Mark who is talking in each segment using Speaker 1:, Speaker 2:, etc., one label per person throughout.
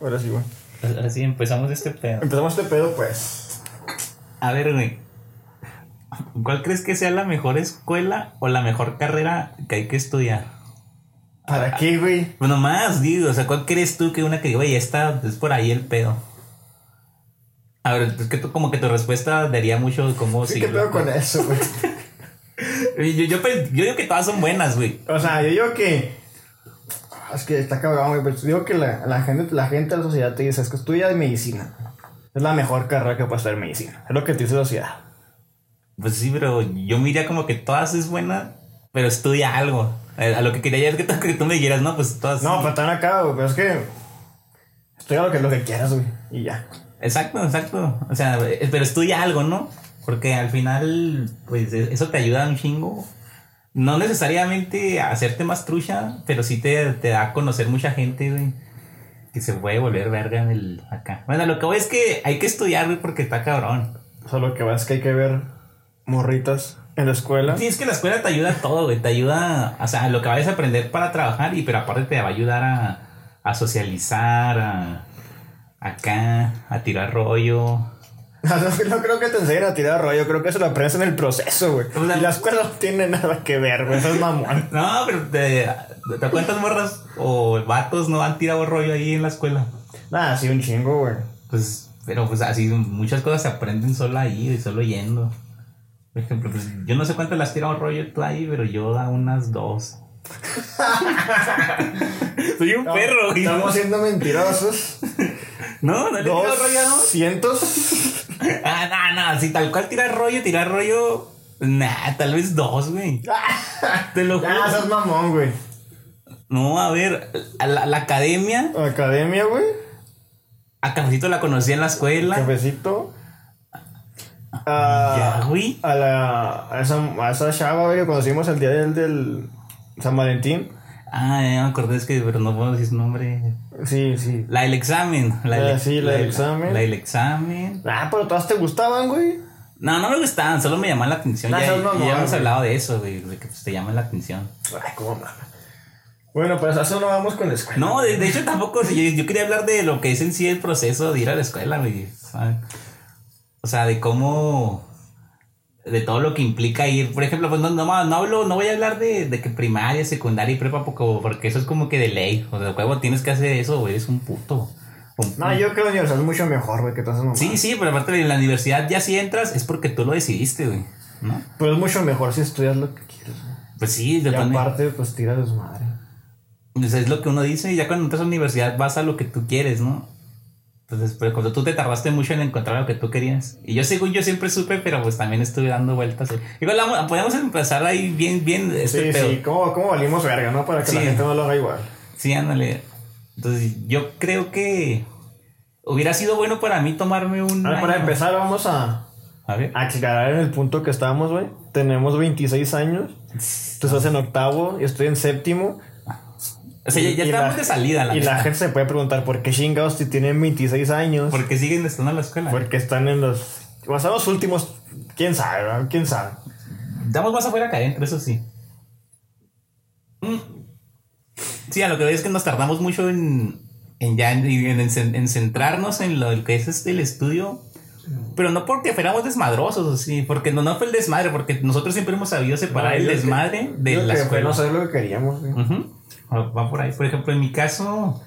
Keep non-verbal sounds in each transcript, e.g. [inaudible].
Speaker 1: Ahora sí, güey.
Speaker 2: Ahora sí, empezamos este pedo.
Speaker 1: Empezamos este pedo, pues.
Speaker 2: A ver, güey. ¿Cuál crees que sea la mejor escuela o la mejor carrera que hay que estudiar?
Speaker 1: ¿Para qué, güey?
Speaker 2: Bueno, más, digo, o sea, ¿cuál crees tú que una que, güey, esta es por ahí el pedo? A ver, es que tú, como que tu respuesta daría mucho de cómo
Speaker 1: Sí, ¿qué pedo con eso, güey? [laughs]
Speaker 2: Yo, yo, pe- yo digo que todas son buenas, güey.
Speaker 1: O sea, yo digo que. Es que está cabrón, güey. Pero yo digo que la, la gente, la gente de la sociedad te dice: es que estudia medicina. Es la mejor carrera que puede estudiar medicina. Es lo que te dice la sociedad.
Speaker 2: Pues sí, pero yo me diría como que todas es buena, pero estudia algo. Eh, A lo que quería es que, tú- que tú me dijeras, no, pues todas.
Speaker 1: No, pero están acá, güey. Pero es que. Estudia lo que, lo que quieras, güey. Y ya.
Speaker 2: Exacto, exacto. O sea, eh, pero estudia algo, ¿no? Porque al final, pues e- eso te ayuda un chingo. No necesariamente hacerte más trucha, pero sí te, te da a conocer mucha gente, güey. Que se puede volver verga en el acá. Bueno, lo que voy es que hay que estudiar, güey, porque está cabrón.
Speaker 1: O sea, lo que va es que hay que ver morritas en la escuela.
Speaker 2: Sí, es que la escuela te ayuda a todo, güey. Te ayuda, o sea, a lo que vayas a aprender para trabajar, y pero aparte te va a ayudar a, a socializar, a acá, a tirar rollo. [laughs]
Speaker 1: No, no creo que te enseñen a tirar rollo. Creo que eso lo aprendes en el proceso, güey.
Speaker 2: O sea-
Speaker 1: Y la escuela no tiene nada que ver, güey. Eso es mamón. [laughs]
Speaker 2: No, pero te, te cuentas morras o vatos no han tirado rollo ahí en la escuela.
Speaker 1: Nada, sí, un chingo, güey.
Speaker 2: Pues, pero pues así muchas cosas se aprenden solo ahí, solo yendo. Por ejemplo, pues yo no sé cuánto las tirado rollo tú ahí, pero yo da unas dos. [laughs] Soy un perro, güey.
Speaker 1: Estamos siendo mentirosos.
Speaker 2: No, no le he tirado rollo, ¿no?
Speaker 1: ¿Cientos? [laughs]
Speaker 2: Ah, no, no, si tal cual tirar rollo, tirar rollo. Nah, tal vez dos, güey. [laughs] Te lo juro.
Speaker 1: Ya, sos mamón, güey.
Speaker 2: No, a ver, a la, la academia,
Speaker 1: Academia, güey.
Speaker 2: a Cafecito la conocí en la escuela.
Speaker 1: Cafecito. A,
Speaker 2: Ya, güey.
Speaker 1: a la a esa, a esa chava, güey, que conocimos el día del, del San Valentín.
Speaker 2: Ah, ya me acordé, es que, pero no puedo decir su nombre.
Speaker 1: Sí, sí.
Speaker 2: La del examen. La del,
Speaker 1: Ah, sí, la del examen.
Speaker 2: La del examen.
Speaker 1: Ah, pero todas te gustaban, güey.
Speaker 2: No, no me gustaban, solo me llamaban la atención.
Speaker 1: Nah,
Speaker 2: ya,
Speaker 1: mamón,
Speaker 2: ya hemos
Speaker 1: güey.
Speaker 2: hablado de eso, güey, de que pues, te llaman la atención.
Speaker 1: Ay, cómo mama. Bueno, pues eso no vamos con la escuela.
Speaker 2: No, de, de hecho tampoco, yo, yo quería hablar de lo que es en sí el proceso de ir a la escuela, güey. O sea, de cómo, de todo lo que implica ir. Por ejemplo, pues no, no, no hablo, no voy a hablar de, de que primaria, secundaria y prepa, porque, porque eso es como que de ley. O sea, huevo, tienes que hacer eso, güey, eres un puto. Un-
Speaker 1: No, yo creo que la universidad es mucho mejor, güey, que todas esas.
Speaker 2: Sí, sí, pero aparte en la universidad ya si entras es porque tú lo decidiste, güey. ¿No?
Speaker 1: Pero es mucho mejor si estudias lo que quieres, güey.
Speaker 2: Pues sí,
Speaker 1: Y
Speaker 2: depende.
Speaker 1: aparte, pues tira desmadre.
Speaker 2: Pues es lo que uno dice y ya cuando entras a la universidad vas a lo que tú quieres, ¿no? Entonces, pero cuando tú te tardaste mucho en encontrar lo que tú querías. Y yo según yo siempre supe, pero pues también estuve dando vueltas. Igual vamos- podemos empezar ahí bien, bien este
Speaker 1: Sí,
Speaker 2: pedo.
Speaker 1: sí, ¿cómo, cómo valimos verga, no? Para que la gente no lo haga igual.
Speaker 2: Sí, ándale. Entonces, yo creo que hubiera sido bueno para mí tomarme un
Speaker 1: Ahora, para
Speaker 2: año.
Speaker 1: empezar, vamos a
Speaker 2: A ver.
Speaker 1: aclarar en el punto que estábamos, güey. Tenemos 26 años. Tú estás en octavo, yo estoy en séptimo.
Speaker 2: O sea, ya, ya estamos de salida, la
Speaker 1: Y la gente se puede preguntar por qué chingados si tienen 26 años.
Speaker 2: Porque siguen estando en la escuela.
Speaker 1: Porque están en los. O sea, los últimos. ¿Quién sabe? verdad? ¿Quién sabe?
Speaker 2: Damos más afuera que adentro, eso sí. Mm. Sí, a lo que veo es que nos tardamos mucho en, en ya en, en- en- en centrarnos en lo que es este, el estudio. Pero no porque fuéramos desmadrosos, sí, porque no, no fue el desmadre, porque nosotros siempre hemos sabido separar
Speaker 1: No,
Speaker 2: el
Speaker 1: que-
Speaker 2: desmadre de la
Speaker 1: que
Speaker 2: escuela.
Speaker 1: no saber lo que queríamos.
Speaker 2: Ujú. Va por ahí. Por ejemplo, en mi caso,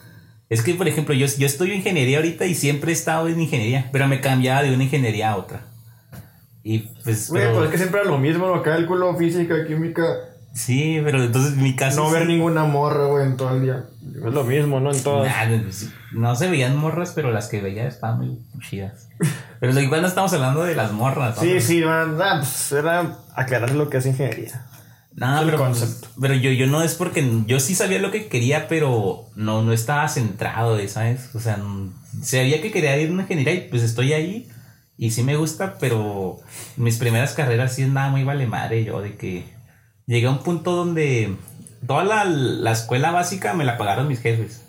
Speaker 2: es que, por ejemplo, yo, yo estudio ingeniería ahorita y siempre he estado en ingeniería, pero me cambiaba de una ingeniería a otra. Y pues.
Speaker 1: Güey,
Speaker 2: pero-
Speaker 1: pues es que siempre era lo mismo, ¿no? Cálculo, física, química.
Speaker 2: Sí, pero entonces en mi caso.
Speaker 1: No
Speaker 2: sí.
Speaker 1: ver ninguna morra, güey, en todo el día. Es lo mismo, ¿no? En todas.
Speaker 2: Nah, no se veían morras, pero las que veía estaban muy chidas. Pero igual no estamos hablando de las morras. ¿no?
Speaker 1: Sí, sí, man, nah, pues era aclarar lo que es ingeniería.
Speaker 2: No,
Speaker 1: el
Speaker 2: pero,
Speaker 1: concepto.
Speaker 2: pero yo, yo no es porque yo sí sabía lo que quería, pero no, no estaba centrado, ¿sabes? O sea, sabía que quería ir a una ingeniería y pues estoy ahí y sí me gusta, pero mis primeras carreras sí nada muy vale madre yo de que llegué a un punto donde toda la, la escuela básica me la pagaron mis jefes,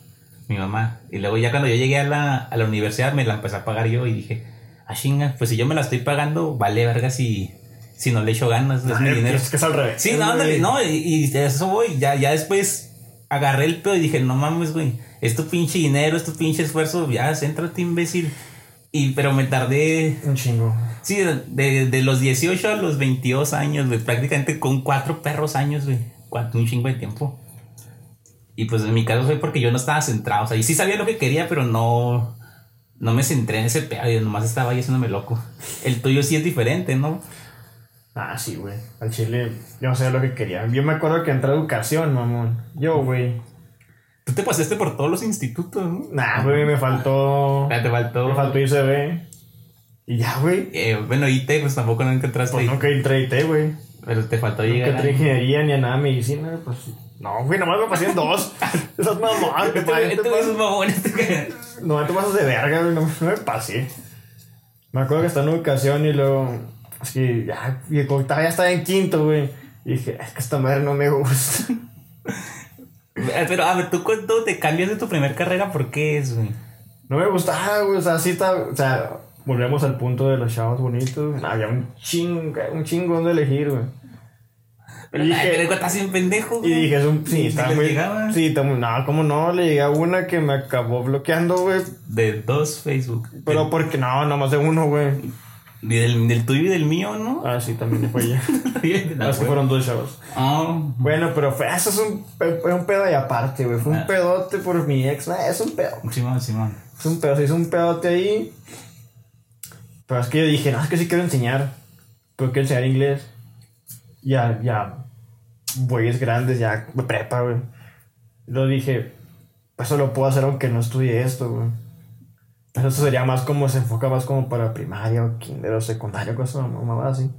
Speaker 2: mi mamá. Y luego ya cuando yo llegué a la, a la universidad me la empecé a pagar yo y dije, ah chinga, pues si yo me la estoy pagando, vale verga si, si no le echo ganas, es mi
Speaker 1: Ay,
Speaker 2: dinero.
Speaker 1: Es que es al revés.
Speaker 2: Sí, no, ándale, no, y, y eso voy, ya, ya después agarré el pedo y dije, no mames, güey, es tu pinche dinero, es tu pinche esfuerzo, ya, céntrate, imbécil. Y, pero me tardé,
Speaker 1: Un chingo.
Speaker 2: sí, de, de los 18 a los 22 años, güey, prácticamente con cuatro perros años, güey, un chingo de tiempo. Y pues en mi caso fue porque yo no estaba centrado, o sea, y sí sabía lo que quería, pero no, no me centré en ese pedo, yo nomás estaba ahí haciéndome loco. El tuyo sí es diferente, ¿no?
Speaker 1: Ah, sí, güey. Al chile, yo no sé lo que quería. Yo me acuerdo que entré a educación, mamón. Yo, güey.
Speaker 2: Tú te pasaste por todos los institutos, ¿no?
Speaker 1: Nah, güey, me faltó.
Speaker 2: Ya te faltó.
Speaker 1: Me faltó ICB. Y ya, güey.
Speaker 2: Eh, bueno, IT, pues tampoco nunca entraste
Speaker 1: Pues nunca entré IT, güey.
Speaker 2: Pero te faltó
Speaker 1: Nunca
Speaker 2: llegar.
Speaker 1: entré
Speaker 2: ahí.
Speaker 1: ingeniería ni a nada de medicina, pues. No, güey, nomás me pasé en dos. [laughs] Esas mamón, te
Speaker 2: Este
Speaker 1: pasas-
Speaker 2: este güey es un mamón, este [laughs]
Speaker 1: No, te pasas de verga, güey. No, no me pasé. Me acuerdo que estaba en educación y luego. Es que ya, y como estaba- ya estaba en quinto, güey. Y dije, es que esta madre no me gusta.
Speaker 2: Eh, Pero, a ver, tú cuando te cambias de tu primer carrera, ¿por qué es, güey?
Speaker 1: No me gustaba, güey. O sea, sí está. O sea, volvemos al punto de los chavos bonitos. Había un chingo, un chingo donde elegir, güey.
Speaker 2: Pero,
Speaker 1: Y dije-
Speaker 2: estás bien pendejo,
Speaker 1: Y
Speaker 2: güey.
Speaker 1: dije, es un.
Speaker 2: ¿Y
Speaker 1: Sí, está muy.
Speaker 2: llegaba?
Speaker 1: Sí, está muy- No, como no, le llegué a una que me acabó bloqueando, güey.
Speaker 2: De dos Facebook.
Speaker 1: Pero porque no, nomás de uno, güey.
Speaker 2: Y del, del tuyo y del mío, ¿no?
Speaker 1: Ah, sí, también fue [laughs] ella.
Speaker 2: Ah,
Speaker 1: Así fueron dos chavos.
Speaker 2: Ah,
Speaker 1: Bueno, pero fue, eso es un, fue un pedo y aparte, güey. Fue un
Speaker 2: Ah.
Speaker 1: pedote por mi ex. Nah, es un pedo.
Speaker 2: Simón, Simón.
Speaker 1: Es un pedo, se hizo un pedote ahí. Pero es que yo dije, no, es que sí quiero enseñar. Pero quiero enseñar inglés. Ya, ya. Güeyes grandes, ya. Prepa, güey. Lo dije, eso lo puedo hacer aunque no estudie esto, güey. Pero eso sería más como, se enfoca más como para primaria o kinder o secundaria, cosas mamá así.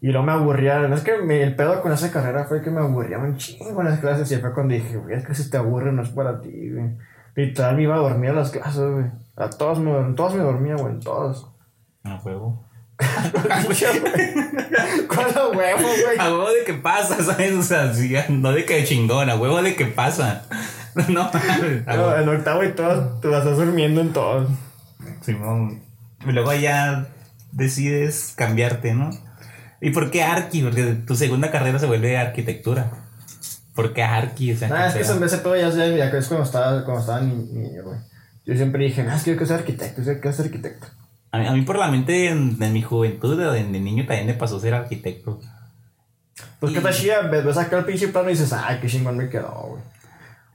Speaker 1: Y luego me aburría. Es que me- el pedo con esa carrera fue que me aburría un chingo en las clases. Y fue cuando dije, güey, es que si te aburre no es para ti, güey. Literal me iba a dormir a las clases, güey. A todos me, en todos me dormía, güey, en todos.
Speaker 2: A huevo. [laughs]
Speaker 1: ¿Cuál a huevo, güey?
Speaker 2: A huevo de que pasa, ¿sabes? O sea, sí, no de que chingón, a huevo de que pasa. [laughs] No,
Speaker 1: No,
Speaker 2: huevo.
Speaker 1: en octavo y todos te vas a durmiendo en todos.
Speaker 2: Simón. Y luego ya decides cambiarte, ¿no? ¿Y por qué Arqui? Porque tu segunda carrera se vuelve arquitectura. ¿Por qué Arqui? O sea,
Speaker 1: Ah, es que
Speaker 2: ¿qué
Speaker 1: en vez de todo ya, sé, ya que es cuando estaba, cuando estaba ni- niño, güey. Yo siempre dije, no, es que yo quiero ser arquitecto, yo quiero ser arquitecto.
Speaker 2: a, mí, a mí por la mente en, en mi juventud, de, de niño también me pasó ser arquitecto.
Speaker 1: Pues que
Speaker 2: Y-
Speaker 1: está chida, ves, ves acá el pinche plano y dices, ay, qué chingón me quedó, güey.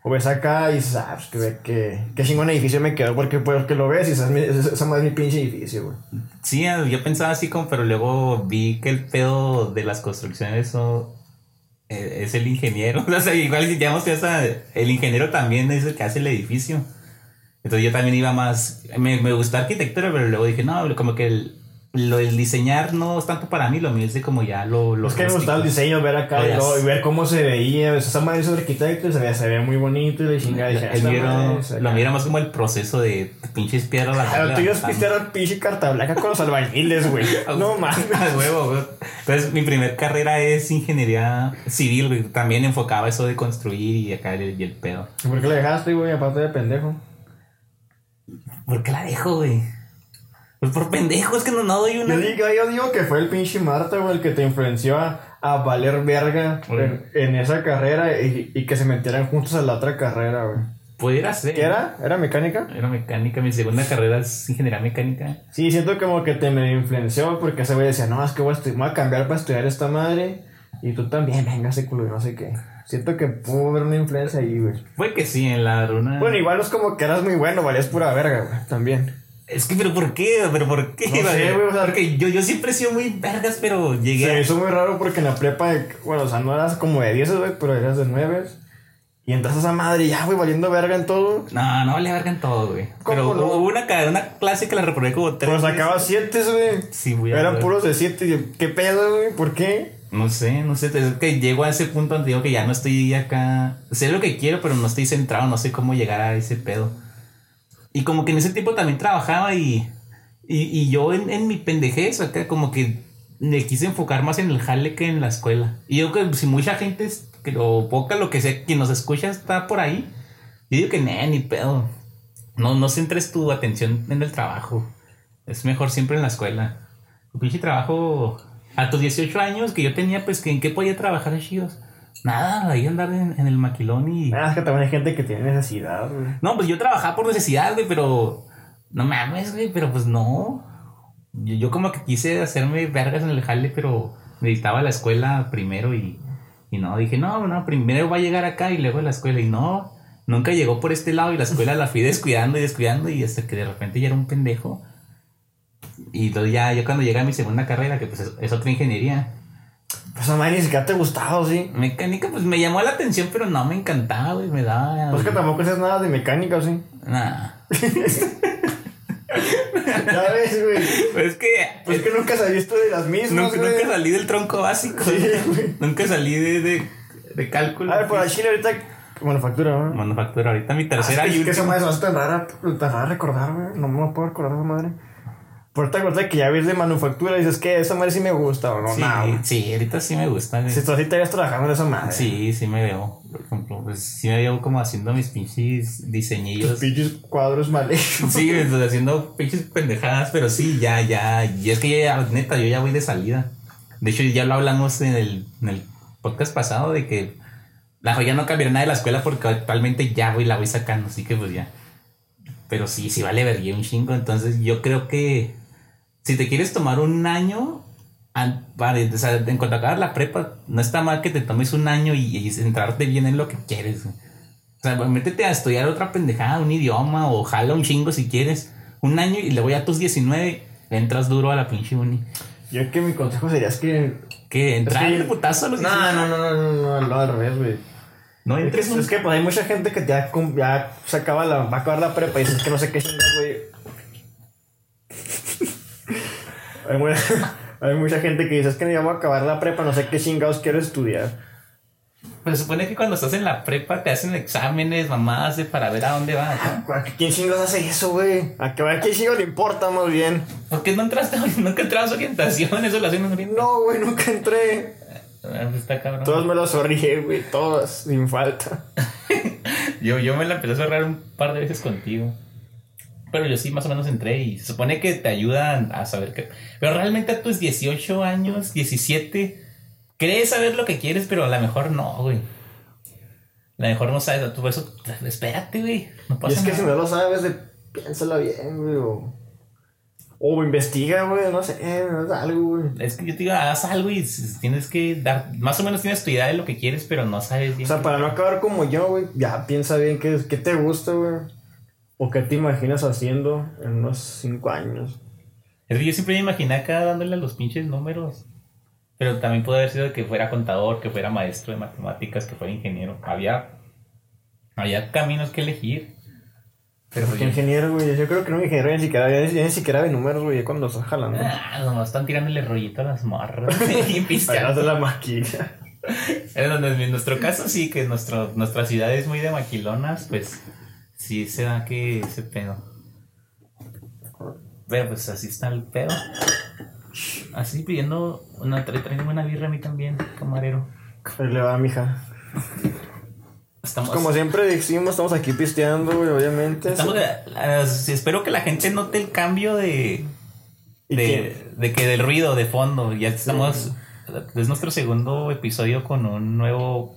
Speaker 1: O ves acá y dices, ah, pues que, qué chingón edificio me quedó, porque pues que lo ves y dices, "Mi- esa esa es mi pinche edificio, güey.
Speaker 2: Sí, yo pensaba así como, pero luego vi que el pedo de las construcciones eso, eh, es el ingeniero. [laughs] O sea, igual si que esa- el ingeniero también es el que hace el edificio. Entonces yo también iba más, me, me gustó arquitectura, pero luego dije, no, como que el, lo del diseñar no es tanto para mí, lo mío es de como ya lo... lo
Speaker 1: es que me gustaba el diseño, ver acá y, y ver cómo se veía. ves, Esa madre es arquitecto y se veía, se veía muy bonito y la chingada. Dije,
Speaker 2: El lo era más como el proceso de pinches piedras. vas
Speaker 1: Lo tuyo es pistear al pinche carta blanca con los albañiles, güey. [laughs] No mames.
Speaker 2: Huevo, güey. Entonces, mi primer carrera es ingeniería civil, güey. También enfocaba eso de construir y acá el, y el pedo.
Speaker 1: ¿Por qué le dejaste, güey? Aparte de pendejo.
Speaker 2: ¿Por qué la dejo, güey? Pues por pendejo, es que no, no doy una.
Speaker 1: Yo digo, yo digo que fue el pinche Marta, güey, el que te influenció a, a valer verga en, en esa carrera y, y que se metieran juntos a la otra carrera, güey.
Speaker 2: Pudiera ser.
Speaker 1: ¿Qué era? ¿Era mecánica?
Speaker 2: Era mecánica. Mi segunda carrera es ingeniería mecánica.
Speaker 1: Sí, siento como que te me influenció porque ese güey decía, no, es que voy a, voy cambiar para estudiar esta madre y tú también, venga, ese culo, y no sé qué. Siento que pudo haber una influencia ahí, güey.
Speaker 2: Fue que sí, en la runa.
Speaker 1: Bueno, igual no es como que eras muy bueno, valías pura verga, güey, también.
Speaker 2: Es que, pero ¿por qué? ¿Pero por qué?
Speaker 1: No sé, güey, o sea-
Speaker 2: Porque yo, yo siempre he sido muy vergas, pero llegué
Speaker 1: Se me hizo muy raro porque en la prepa, bueno, o sea, no eras como de 10, güey, pero eras de 9. Y entras a esa madre y ya, güey, valiendo verga en todo.
Speaker 2: No, no vale verga en todo, güey.
Speaker 1: ¿Cómo
Speaker 2: Pero
Speaker 1: no?
Speaker 2: hubo una, una clase que la reprobé como tres
Speaker 1: Pero
Speaker 2: veces.
Speaker 1: sacaba 7, güey.
Speaker 2: Sí, güey.
Speaker 1: Eran
Speaker 2: ver.
Speaker 1: puros de 7. ¿Qué pedo, güey? ¿Por qué?
Speaker 2: No sé, no sé, es que llego a ese punto donde digo que ya no estoy acá. Sé lo que quiero, pero no estoy centrado, no sé cómo llegar a ese pedo. Y como que en ese tiempo también trabajaba y. Y, y yo en, en mi pendejez acá, como que me quise enfocar más en el jale que en la escuela. Y yo que si mucha gente, o poca lo que sea, quien nos escucha está por ahí, yo digo que nah, ni pedo. No, no centres tu atención en el trabajo. Es mejor siempre en la escuela. Tu pinche trabajo a tus 18 años que yo tenía, pues, que ¿en qué podía trabajar, chicos? Nada, ahí andar en, en el maquilón y.
Speaker 1: Ah, es que también hay gente que tiene necesidad, güey.
Speaker 2: No, pues yo trabajaba por necesidad, güey, pero. No mames, güey, pero pues no. Yo, yo como que quise hacerme vergas en el jale, pero necesitaba la escuela primero y. Y no, dije, no, no, primero va a llegar acá y luego a la escuela. Y no, nunca llegó por este lado y la escuela la fui descuidando y descuidando y hasta que de repente ya era un pendejo. Y entonces ya, yo cuando llegué a mi segunda carrera, que pues es, es otra ingeniería,
Speaker 1: Pues a madre ni siquiera te gustaba, sí.
Speaker 2: mecánica, pues me llamó la atención, pero no me encantaba, güey, me daba...
Speaker 1: Pues que tampoco haces nada de mecánica, sí.
Speaker 2: Nah. [laughs]
Speaker 1: Ya ves, güey.
Speaker 2: Pues es que...
Speaker 1: Pues que nunca saliste de las mismas,
Speaker 2: Nunca, nunca salí del tronco básico.
Speaker 1: Sí, güey.
Speaker 2: Nunca salí de, de, de cálculo.
Speaker 1: A ver, por Chile ahorita. Manufactura, ¿no?
Speaker 2: Manufactura, ahorita mi tercera
Speaker 1: Ah, es
Speaker 2: y
Speaker 1: que esa madre se tan rara, tan rara recordar, güey. No me lo puedo recordar esa madre. Por te acuerdas que ya ves de manufactura y dices que esa madre sí me gusta o no,
Speaker 2: Sí, sí, ahorita sí me gusta.
Speaker 1: Si tú así te ves trabajando en esa madre.
Speaker 2: Sí, sí me veo. Por ejemplo, pues sí me veo como haciendo mis pinches diseñillos.
Speaker 1: Tus pinches cuadros mal hechos. [laughs]
Speaker 2: Sí, pues, haciendo pinches pendejadas, pero sí, ya, ya. Y es que ya, neta, yo ya voy de salida. De hecho, ya lo hablamos en el, en el podcast pasado de que la joya no cambiará nada de la escuela porque actualmente ya voy, la voy sacando, así que pues ya. Pero sí, sí vale vergüenza un chingo. Entonces yo creo que si te quieres tomar un año, para, o sea, en cuanto a acabar la prepa, no está mal que te tomes un año y, y centrarte bien en lo que quieres. O sea, pues, métete a estudiar otra pendejada, un idioma o jala un chingo si quieres. Un año y luego ya a tus 19 le entras duro a la pinche uni.
Speaker 1: Yo que mi consejo sería es que.
Speaker 2: ¿Qué? ¿Entrar
Speaker 1: Es que-
Speaker 2: putazo a los
Speaker 1: No,
Speaker 2: 19?
Speaker 1: no, no, no, no, no, no, al revés, güey.
Speaker 2: No
Speaker 1: Es que,
Speaker 2: entres un-
Speaker 1: es que pues hay mucha gente que ya, ya se acaba la, va a acabar la prepa y dices que no sé qué chingas, güey. Hay, mu- [laughs] hay mucha gente que dice es que ya voy a acabar la prepa, no sé qué chingados quiero estudiar.
Speaker 2: Pero se supone que cuando estás en la prepa te hacen exámenes, mamadas de para ver a dónde vas. ¿no? [laughs]
Speaker 1: ¿A ¿Quién chingados hace eso, güey? A que a quién chingados le importa más bien.
Speaker 2: ¿Por qué no entraste? [laughs] Nunca entrabas a orientación, eso lo hacen en.
Speaker 1: No, güey, nunca entré.
Speaker 2: Ah, pues está cabrón.
Speaker 1: Todos me los sonríe, güey, todos, sin falta.
Speaker 2: Yo, yo me la empecé a cerrar un par de veces contigo. Pero yo sí más o menos entré y se supone que te ayudan a saber qué. Pero realmente a tus 18 años, 17, crees saber lo que quieres, pero a lo mejor no, güey. A lo mejor no sabes, tú eso, espérate, güey. No
Speaker 1: Y
Speaker 2: pasa
Speaker 1: es que si no lo sabes, de, piénsala bien, güey, o... O investiga, güey, no sé, sé, algo, güey.
Speaker 2: Es que yo te digo, haz algo y tienes que dar, más o menos tienes tu idea de lo que quieres, pero no sabes
Speaker 1: O
Speaker 2: bien.
Speaker 1: sea, para no acabar como yo, güey, ya piensa bien qué, qué te gusta, güey. O qué te imaginas haciendo en unos cinco años.
Speaker 2: Es que yo siempre me imaginé acá dándole a los pinches números. Pero también puede haber sido que fuera contador, que fuera maestro de matemáticas, que fuera ingeniero. Había, había caminos que elegir. Pero pues
Speaker 1: Porque
Speaker 2: yo-
Speaker 1: ingeniero, güey, yo creo que no ingeniero ni siquiera, ya ni, ya ni siquiera de números, güey, cuando estás jalando.
Speaker 2: Ah, nomás están tirándole rollito a las morras [laughs] y pisteando.
Speaker 1: la maquina.
Speaker 2: En nuestro caso sí, que nuestro, nuestra ciudad es muy de maquilonas, pues sí se da que ese pedo. Pero pues así está el pedo. Así pidiendo una tra- tráigame una birra a mí también, camarero.
Speaker 1: Le va, mija.
Speaker 2: Estamos,
Speaker 1: Como siempre decimos, estamos aquí pisteando, güey, obviamente.
Speaker 2: estamos espero que la gente note el cambio de
Speaker 1: ¿Y
Speaker 2: de, de que del ruido de fondo. Ya estamos es nuestro segundo episodio con un nuevo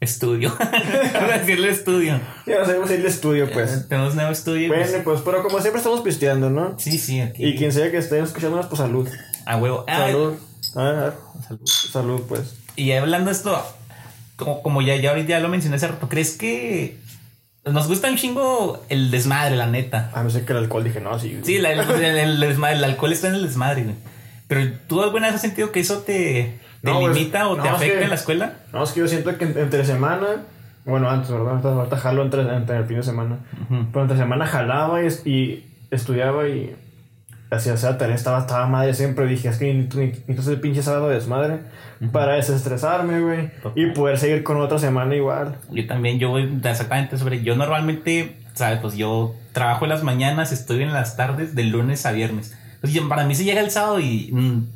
Speaker 2: estudio. [laughs] A decirle estudio.
Speaker 1: Ya vemos en el estudio, pues.
Speaker 2: Tenemos nuevo estudio. pues,
Speaker 1: Bueno, pues, pero como siempre estamos pisteando, ¿no?
Speaker 2: Sí, sí, aquí.
Speaker 1: Y quien sea que esté escuchándonos, pues salud.
Speaker 2: A huevo. Ah,
Speaker 1: Salud. Ah,
Speaker 2: salud.
Speaker 1: salud, pues.
Speaker 2: Y hablando de esto, como, como ya, ya ahorita ya lo mencioné hace rato, ¿crees que nos gusta un chingo el desmadre, la neta?
Speaker 1: A no ser que el alcohol dije, no, sí.
Speaker 2: Sí, la- el, el- el desmadre, el alcohol está en el desmadre, güey. Pero ¿tú alguna vez has sentido que eso te, te
Speaker 1: No, pues,
Speaker 2: limita o
Speaker 1: no,
Speaker 2: te
Speaker 1: es
Speaker 2: afecta
Speaker 1: que-
Speaker 2: en la escuela?
Speaker 1: No, es que yo siento que en- entre semana, bueno, antes, ¿verdad? Ahorita- jalo entre, entre el fin de semana.
Speaker 2: Ujú.
Speaker 1: Pero entre semana jalaba y, y estudiaba y hacía esa tarea, estaba, estaba madre siempre. Dije, es que necesito el pinche sábado de desmadre para desestresarme, güey. Y poder seguir con otra semana igual.
Speaker 2: Yo también, yo voy exactamente sobre. Yo normalmente, ¿sabes? Pues yo trabajo en las mañanas, estoy en las tardes, de lunes a viernes. Entonces, para mí se llega el sábado y mm,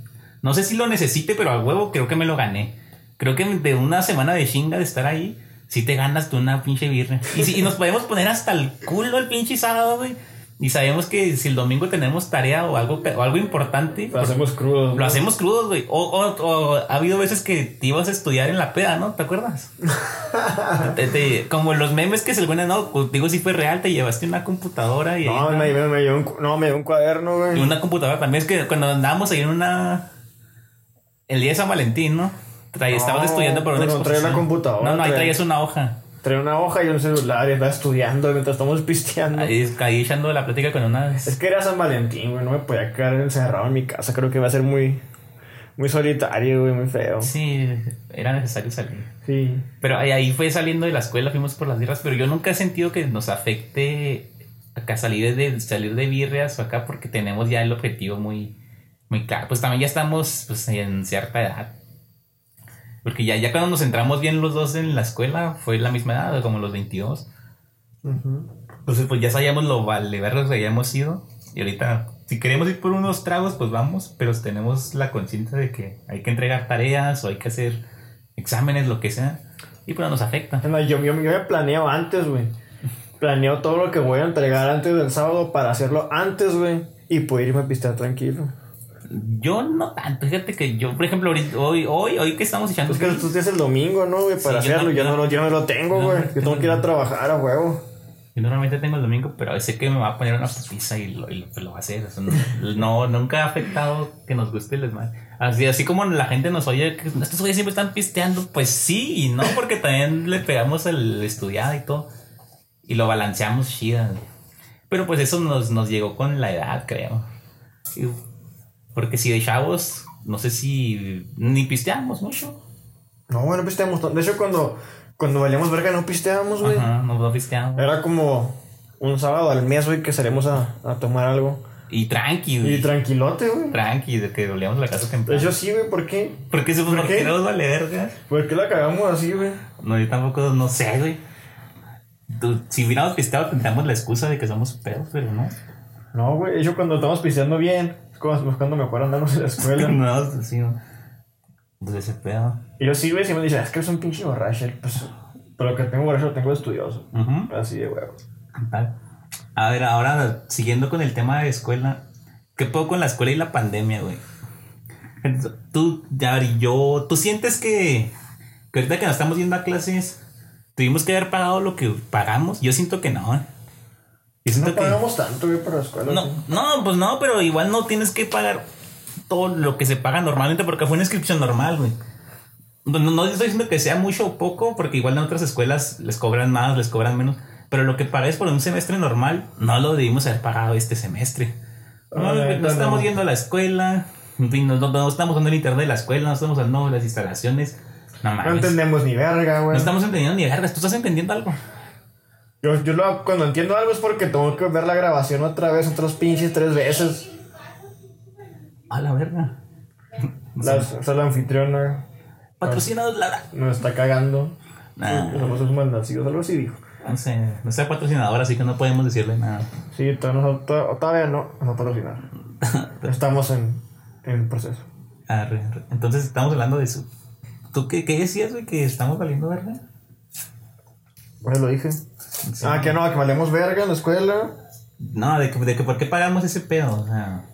Speaker 2: no sé si lo necesite, pero a huevo creo que me lo gané. Creo que de una semana de chinga de estar ahí, si te ganas tú una pinche birra. Y, si, y nos podemos poner hasta el culo el pinche sábado, güey. Y sabemos que si el domingo tenemos tarea o algo, o algo importante,
Speaker 1: Lo hacemos crudo.
Speaker 2: lo hacemos crudos, güey. O, o- o ha habido veces que te ibas a estudiar en la peda, ¿no? ¿Te acuerdas? [laughs] Te- te- como los memes que se le no, digo si fue real, te llevaste una computadora y,
Speaker 1: No, me, me, me dio un, no, me un cuaderno,
Speaker 2: y
Speaker 1: güey.
Speaker 2: una computadora también. Es que cuando andábamos ahí en una... El día de San Valentín, ¿no? Traí,
Speaker 1: No,
Speaker 2: estabas estudiando por una
Speaker 1: pero no traía la computadora,
Speaker 2: No, no, ahí
Speaker 1: traía-
Speaker 2: traías una hoja.
Speaker 1: Traía una hoja y un celular y andaba estudiando mientras estamos pisteando.
Speaker 2: Ahí, ahí echando la plática con unas...
Speaker 1: Es que era San Valentín, güey. No me podía quedar encerrado en mi casa. Creo que va a ser muy, muy solitario, güey. Muy feo.
Speaker 2: Sí, era necesario salir.
Speaker 1: Sí.
Speaker 2: Pero ahí, ahí fue saliendo de la escuela, fuimos por las birras, pero yo nunca he sentido que nos afecte acá salir de, salir de birrias o acá porque tenemos ya el objetivo muy, muy claro. Pues también ya estamos pues, en cierta edad. Porque ya, ya cuando nos centramos bien los dos en la escuela fue la misma edad, como los 22.
Speaker 1: Ujú.
Speaker 2: Entonces pues ya sabíamos lo vale verlos que hayamos ido. Y ahorita, si queremos ir por unos tragos, pues vamos, pero tenemos la conciencia de que hay que entregar tareas o hay que hacer exámenes, lo que sea. Y pues nos afecta.
Speaker 1: No, yo, yo, yo me planeo antes, güey. Planeo todo lo que voy a entregar antes del sábado para hacerlo antes, güey. Y poder irme a pistear tranquilo.
Speaker 2: Yo no tanto, fíjate que yo, por ejemplo, ahorita, hoy, hoy, hoy que estamos echando.
Speaker 1: Es que tú tienes el domingo, ¿no, güey? Para
Speaker 2: Sí, yo
Speaker 1: hacerlo.
Speaker 2: no-
Speaker 1: Yo no, yo no lo tengo, güey.
Speaker 2: no
Speaker 1: Yo tengo que ir a trabajar a huevo.
Speaker 2: Yo normalmente tengo el domingo, pero sé que me va a poner una pizza y lo, y lo, pues va a hacer. no, no, nunca ha afectado que nos guste el desmadre. Así, así como la gente nos oye que estos güeyes siempre están pisteando, pues sí y no, porque también le pegamos el estudiado y todo. Y lo balanceamos chida. Pero pues eso nos, nos llegó con la edad, creo. Y- Porque si de chavos, no sé si ni pisteamos mucho.
Speaker 1: No, bueno, pisteamos. De hecho, cuando, cuando valíamos verga no pisteábamos, güey.
Speaker 2: Ajá, no, no pisteamos.
Speaker 1: Era como un sábado al mes, güey, que salimos a, a tomar algo.
Speaker 2: Y tranqui,
Speaker 1: Y
Speaker 2: güey.
Speaker 1: tranquilote, güey.
Speaker 2: Tranqui, de que volvíamos la casa temprano.
Speaker 1: hecho, sí, güey, ¿por qué?
Speaker 2: Porque se
Speaker 1: ¿Por
Speaker 2: ¿por
Speaker 1: qué?
Speaker 2: nos vale verga?
Speaker 1: ¿Por qué la cagamos así, güey?
Speaker 2: No, yo tampoco, no sé, güey. Si hubiéramos pisteado tendríamos la excusa de que somos pedos, pero no.
Speaker 1: No, güey, hecho, cuando estamos pisteando bien, cuando mejor andamos en la escuela.
Speaker 2: no, sí, ese pedo.
Speaker 1: y yo sí, güey, si me dicen, es que es un pinche borracho. Pues, pero lo que tengo borracho lo tengo estudioso. Así de huevo.
Speaker 2: A ver, ahora siguiendo con el tema de escuela, ¿qué puedo con la escuela y la pandemia, güey? Tú, Yari, yo, ¿tú sientes que, que ahorita que nos estamos yendo a clases, tuvimos que haber pagado lo que pagamos? Yo siento que no, ¿eh? Siento
Speaker 1: No
Speaker 2: que...
Speaker 1: pagamos tanto, para la escuela.
Speaker 2: No,
Speaker 1: sí.
Speaker 2: no, pues no, pero igual no tienes que pagar todo lo que se paga normalmente porque fue una inscripción normal, güey. No, no- no estoy diciendo que sea mucho o poco, porque igual en otras escuelas les cobran más, les cobran menos. Pero lo que pagáis por un semestre normal, no lo debimos haber pagado este semestre. No,
Speaker 1: Ah,
Speaker 2: no estamos
Speaker 1: no.
Speaker 2: yendo a la escuela, en fin, no, no- no estamos usando el internet de la escuela, no estamos usando las instalaciones. No
Speaker 1: No entendemos ni verga,
Speaker 2: No
Speaker 1: güey.
Speaker 2: estamos entendiendo ni vergas. ¿Tú estás entendiendo algo?
Speaker 1: Yo, yo lo, cuando entiendo algo es porque tengo que ver la grabación otra vez, otros pinches tres veces.
Speaker 2: A la verga.
Speaker 1: La, o sea, la anfitriona
Speaker 2: Patrocinados, Lara.
Speaker 1: nos está cagando.
Speaker 2: Nah.
Speaker 1: Somos unos malnacidos, algo así dijo.
Speaker 2: No sé, no es patrocinador, así que no podemos decirle nada.
Speaker 1: Sí, todavía no, todavía no, patrocinar. [laughs] Estamos en, en proceso.
Speaker 2: Arre, arre. Entonces estamos hablando de eso. ¿Tú qué, qué decías, güey? Que estamos valiendo verga.
Speaker 1: Bueno, lo dije.
Speaker 2: Sí.
Speaker 1: Ah, que no, que valemos verga en la escuela.
Speaker 2: No, de que, de que por qué pagamos ese pedo. O sea,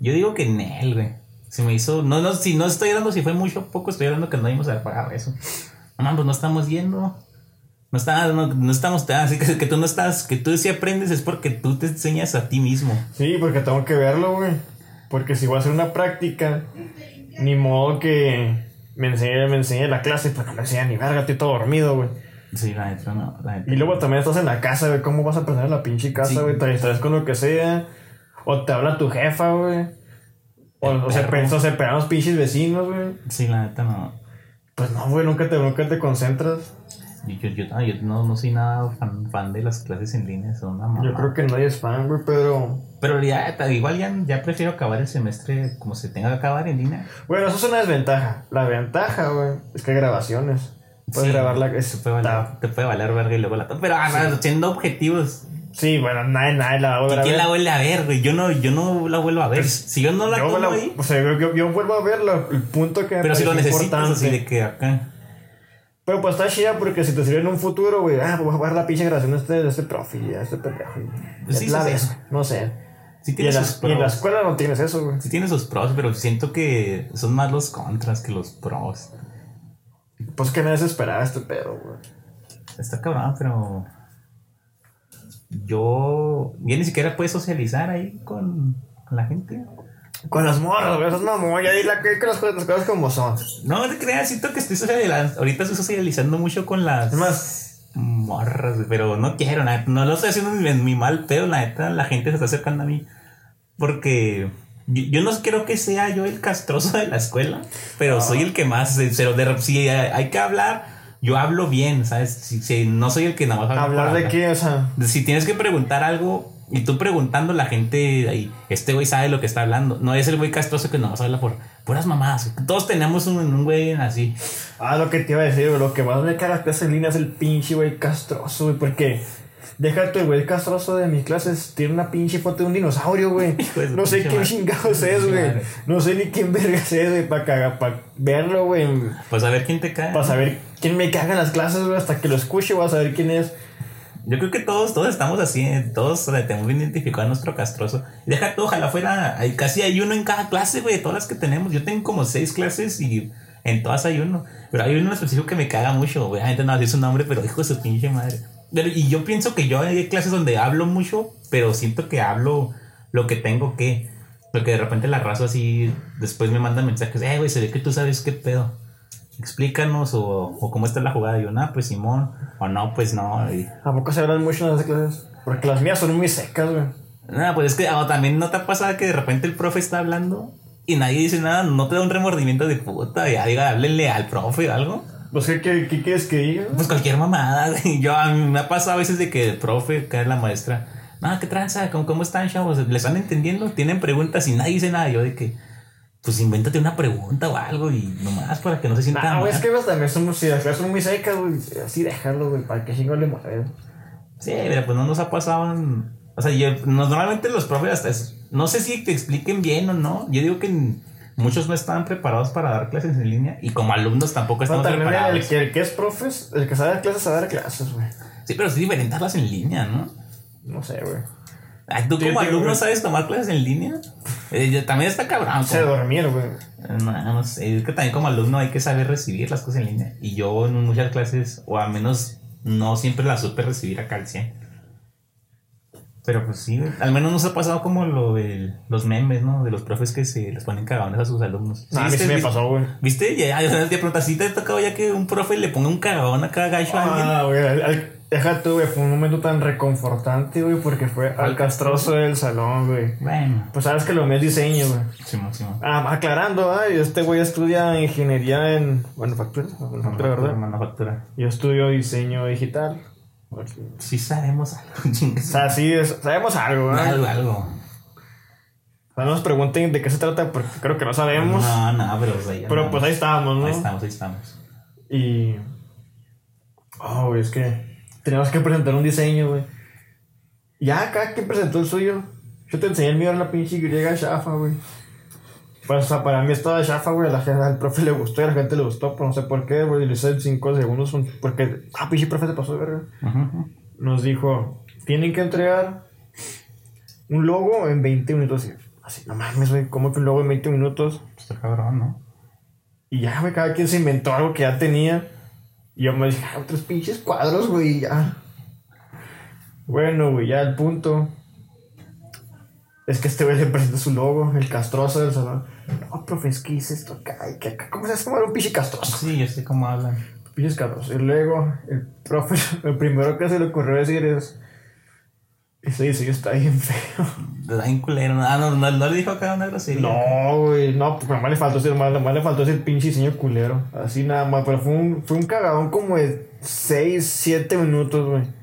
Speaker 2: yo digo que en él, güey. Se me hizo. No, no, si no estoy hablando si fue mucho o poco, estoy hablando que no íbamos a pagar eso. No, pues no estamos yendo. No, está, no, no estamos. Así que, que tú no estás. Que tú sí aprendes es porque tú te enseñas a ti mismo.
Speaker 1: Sí, porque tengo que verlo, güey. Porque si voy a hacer una práctica, ni modo que me enseñe, me enseñe la clase, pues no me enseña ni verga, estoy todo dormido, güey.
Speaker 2: Sí, la neta, no. La neta.
Speaker 1: Y luego también estás en la casa, güey. ¿Cómo vas a aprender en la pinche
Speaker 2: Sí.
Speaker 1: casa, güey? Te distraes con lo que sea. O te habla tu jefa, güey. O, o se, o se pegan los pinches vecinos, güey.
Speaker 2: Sí, la neta, no.
Speaker 1: Pues no, güey, nunca te, nunca te concentras.
Speaker 2: Yo, yo, yo, no, yo no, no soy nada fan, fan de las clases en línea, son una mamada.
Speaker 1: Yo creo que nadie es fan, güey, pero.
Speaker 2: Pero ya, igual ya, ya prefiero acabar el semestre como se tenga que acabar en línea.
Speaker 1: Bueno, eso es una desventaja. La ventaja, güey, es que hay grabaciones. Puedes
Speaker 2: Sí,
Speaker 1: grabarla.
Speaker 2: Te
Speaker 1: Es,
Speaker 2: puede, valer, te puede valer verga y luego la Pero ah, siendo objetivos,
Speaker 1: Sí, bueno, nadie, nadie la va a
Speaker 2: ¿y
Speaker 1: volver a
Speaker 2: quién
Speaker 1: ver.
Speaker 2: la vuelve a ver, güey? Yo no, yo no la vuelvo a ver. Si yo no la
Speaker 1: yo,
Speaker 2: ahí,
Speaker 1: o sea, yo, yo- yo vuelvo a ver la- el punto que me
Speaker 2: pero si lo necesitas así de que acá.
Speaker 1: Pero pues está chida porque si te sirve en un futuro, güey, ah, pues voy a ver la pinche grabación de este, de este profe de este pendejo. y-
Speaker 2: Sí,
Speaker 1: es la
Speaker 2: sí,
Speaker 1: no sé.
Speaker 2: Sí
Speaker 1: Y en, la,
Speaker 2: sus
Speaker 1: y en la
Speaker 2: pros.
Speaker 1: escuela no tienes eso, güey.
Speaker 2: Sí tiene sus pros, pero siento que son más los contras que los pros.
Speaker 1: Pues que me desesperaba este pedo, güey.
Speaker 2: Está cabrón, pero. Yo. Ya ni siquiera puedes socializar ahí con, con la gente.
Speaker 1: Con las morras, güey, esas mamón, ya di la que las, cosas- las cosas como son.
Speaker 2: No te creas, siento que estoy socializando. Ahorita estoy socializando mucho con las.
Speaker 1: Es más,
Speaker 2: morras, pero no quiero, neta, no lo estoy haciendo en mi mal pedo, la neta, la gente se está acercando a mí. Porque yo, yo no creo que sea yo el castroso de la escuela, pero soy el que más, eh, pero de, si hay, hay que hablar, yo hablo bien, ¿sabes? Si, si no soy el que nada más habla
Speaker 1: hablar de qué, o sea.
Speaker 2: Si tienes que preguntar algo y tú preguntando, la gente ahí, este güey sabe lo que está hablando. No es el güey castroso que nomás habla por puras mamadas. Todos tenemos un, un güey así.
Speaker 1: Ah, lo que te iba a decir, lo que más me clases en línea es el pinche güey castroso, güey, porque deja tu el güey castroso de mis clases, tiene una pinche foto de un dinosaurio, güey. [laughs] No sé quién chingados es, güey. No sé ni quién vergas es, güey, para para verlo, güey.
Speaker 2: Pues a ver quién te cae.
Speaker 1: Para saber quién me caga en las clases, güey, hasta que lo escuche voy a saber quién es.
Speaker 2: Yo creo que todos, todos estamos así, eh, todos tenemos bien identificado a nuestro castroso. Deja todo, ojalá fuera, hay, casi hay uno en cada clase, güey, de todas las que tenemos. Yo tengo como seis clases y en todas hay uno. Pero hay uno en específico que me caga mucho, obviamente no va a decir su nombre, pero hijo de su pinche madre. Pero- y yo pienso que yo hay clases donde hablo mucho, pero siento que hablo lo que tengo que. Porque de repente la raza así, después me manda mensajes, eh, güey, se ve que tú sabes qué pedo. Explícanos o, o cómo está la jugada. Y yo, no, pues Simón, o no, pues no. Y,
Speaker 1: ¿A poco se hablan mucho en las clases? Porque las mías son muy secas, güey.
Speaker 2: No, pues es que ah, también no te ha pasado que de repente el profe está hablando y nadie dice nada, no te da un remordimiento de puta, ya diga, háblenle al profe o algo.
Speaker 1: Pues, ¿qué, qué, qué quieres que diga?
Speaker 2: Pues cualquier mamada. [laughs] Yo a mí me ha pasado a veces de que el profe, que es la maestra, no, ¿qué tranza? ¿Cómo, cómo están, chavos? ¿Le están entendiendo? Tienen preguntas y nadie dice nada. Yo de que, pues invéntate una pregunta o algo y nomás para que no se sienta
Speaker 1: No, güey,
Speaker 2: mal.
Speaker 1: es que también son, si las clases son muy secas, güey. Así déjalo, güey, para que chingo le mueve.
Speaker 2: Sí, pero pues no nos ha pasado. en- O sea, yo, normalmente los profes hasta es- no sé si te expliquen bien o no. Yo digo que n- muchos no estaban preparados para dar clases en línea y como alumnos tampoco
Speaker 1: el
Speaker 2: preparados.
Speaker 1: que, el que es profes, el que sabe dar clases, sabe dar clases, güey.
Speaker 2: Sí, pero es diferente darlas en línea, ¿no?
Speaker 1: No sé, güey.
Speaker 2: ¿Tú como alumno
Speaker 1: güey.
Speaker 2: sabes tomar clases en línea? Eh, también está cabrón.
Speaker 1: Sé
Speaker 2: como-
Speaker 1: dormir, güey.
Speaker 2: No, no sé, es que también como alumno hay que saber recibir las cosas en línea. Y yo en muchas clases, o al menos no siempre las supe recibir acá al 100. Pero pues sí, al menos nos ha pasado como lo de los memes, ¿no? De los profes que se les ponen cagadones a sus alumnos.
Speaker 1: No, a mí sí me pasó, güey.
Speaker 2: ¿Viste? Ya, ya te preguntas, ¿sí te ha tocado ya que un profe le ponga un cagadón a cada gacho a alguien?
Speaker 1: Ah, güey. Deja tú, güey. Fue un momento tan reconfortante, güey, porque fue al castroso del salón, güey.
Speaker 2: Bueno,
Speaker 1: Pues sabes que lo mío es diseño, güey.
Speaker 2: Simón, Simón.
Speaker 1: Ah, aclarando, ¿ah? Este güey estudia ingeniería en manufactura, manufactura, ¿verdad?
Speaker 2: Manufactura.
Speaker 1: Yo estudio diseño digital. O
Speaker 2: Sí sabemos algo, [laughs] chingues.
Speaker 1: sea, sí, es- sabemos algo, ¿ah?
Speaker 2: Algo, algo.
Speaker 1: O sea, no nos pregunten de qué se trata, porque creo que no sabemos.
Speaker 2: No, no, pero ahí
Speaker 1: pero pues ahí estábamos, ¿no?
Speaker 2: Ahí estamos, ahí estamos.
Speaker 1: Y. Oh, güey, es que. Teníamos que presentar un diseño, güey. Ya, cada quien presentó el suyo. Yo te enseñé el mío, era la pinche griega chafa, güey. Pues, o sea, para mí estaba chafa, güey. La gente, al profe le gustó y a la gente le gustó, pero no sé por qué, güey. Le hice en 5 segundos. un- Porque, ah, pinche profe se pasó de verga. Nos dijo: Tienen que entregar un logo en 20 minutos. Así, no mames, güey, ¿cómo que un logo en 20 minutos?
Speaker 2: Está cabrón, ¿no?
Speaker 1: Y ya, güey, cada quien se inventó algo que ya tenía. Y yo me dije, ah, otros pinches cuadros, güey, ya. Bueno, güey, ya el punto. Es que este güey le presenta su logo, el castroso del salón. No, profe, es que hice esto acá. que acá. ¿Cómo se hace como era un pinche castroso?
Speaker 2: Sí, yo sé cómo hablan.
Speaker 1: Pinches castroso. Y luego, el profe, [laughs] el primero que se le ocurrió decir es. Ese diseño está bien feo.
Speaker 2: Da bien culero. Ah, no, no, no le dijo acá una grosería.
Speaker 1: No, güey, no, pues nomás le faltó ese, nomás, nomás le faltó ese pinche diseño culero. Así nada más, pero fue un, fue un cagadón como de 6, 7 minutos, güey.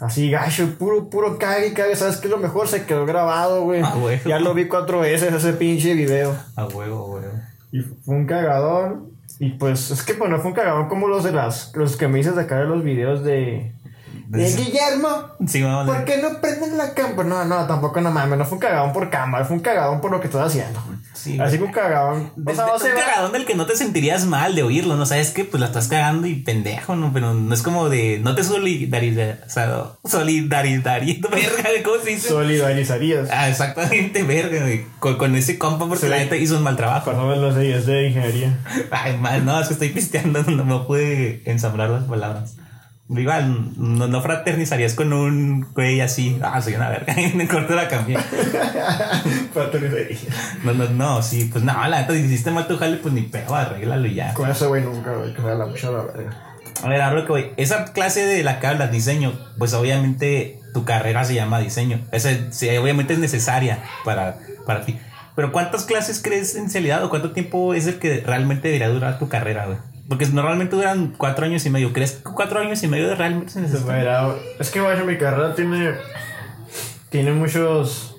Speaker 1: Así gacho, puro, puro cague, cague. ¿Sabes qué es lo mejor? Se quedó grabado, güey.
Speaker 2: Ah, güey.
Speaker 1: Ya lo vi cuatro veces ese pinche video.
Speaker 2: A huevo, huevo.
Speaker 1: Y fue un cagadón. Y pues, es que bueno, fue un cagadón como los de las, los que me dices de acá de los videos de. De Guillermo.
Speaker 2: Sí, vamos.
Speaker 1: ¿Por qué no prenden la cámara? No, no, tampoco no mames, no fue un cagadón por cámara, fue un cagadón por lo que estás haciendo.
Speaker 2: Sí,
Speaker 1: Así que un cagadón. O
Speaker 2: Desde
Speaker 1: sea,
Speaker 2: un cagadón del que no te sentirías mal de oírlo, ¿no? Sabes que pues la estás cagando y pendejo, ¿no? Pero no es como de. No te solidarizas. O sea, solidarizariendo, [laughs] verga, ¿cómo se dice?
Speaker 1: solidarizarías.
Speaker 2: ah, exactamente, verga. Con, con ese compa porque
Speaker 1: Sí.
Speaker 2: la neta hizo un mal trabajo.
Speaker 1: Los de ingeniería.
Speaker 2: Ay, mal, no, es que estoy pisteando, [laughs] no me pude ensamblar las palabras. Igual, no, no fraternizarías con un güey así. Ah, soy una verga. [laughs] En corto la cambié.
Speaker 1: Fraternizaría.
Speaker 2: No, no, no, sí, pues no, la neta, si hiciste mal tu jale, pues ni pedo, arréglalo y ya.
Speaker 1: Con ese güey nunca, güey, que me da la mucha la verga.
Speaker 2: A ver, ahora lo que voy. Esa clase de la que hablas, diseño, pues obviamente tu carrera se llama diseño. Esa sí, obviamente es necesaria para, para ti. Pero ¿cuántas clases crees en realidad o cuánto tiempo es el que realmente debería durar tu carrera, güey? Porque normalmente duran cuatro años y medio. ¿Crees que cuatro años y medio realmente se necesita?
Speaker 1: es que güey, mi carrera tiene. Tiene muchos.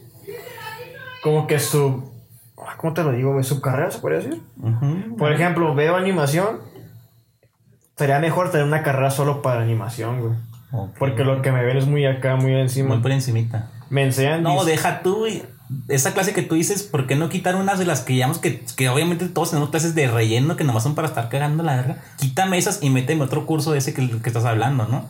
Speaker 1: Como que su. ah, ¿Cómo te lo digo, güey? Subcarrera, se podría decir. Por ejemplo, veo animación. Sería mejor tener una carrera solo para animación, güey. Porque lo que me ven es muy acá, muy encima.
Speaker 2: Muy por encimita.
Speaker 1: Me enseñan.
Speaker 2: No, deja tú, güey. Esa clase que tú dices, ¿por qué no quitar unas de las que llamamos que, que obviamente todos tenemos clases de relleno que nomás son para estar cagando la verga? Quítame esas y méteme otro curso de ese que, que estás hablando, ¿no?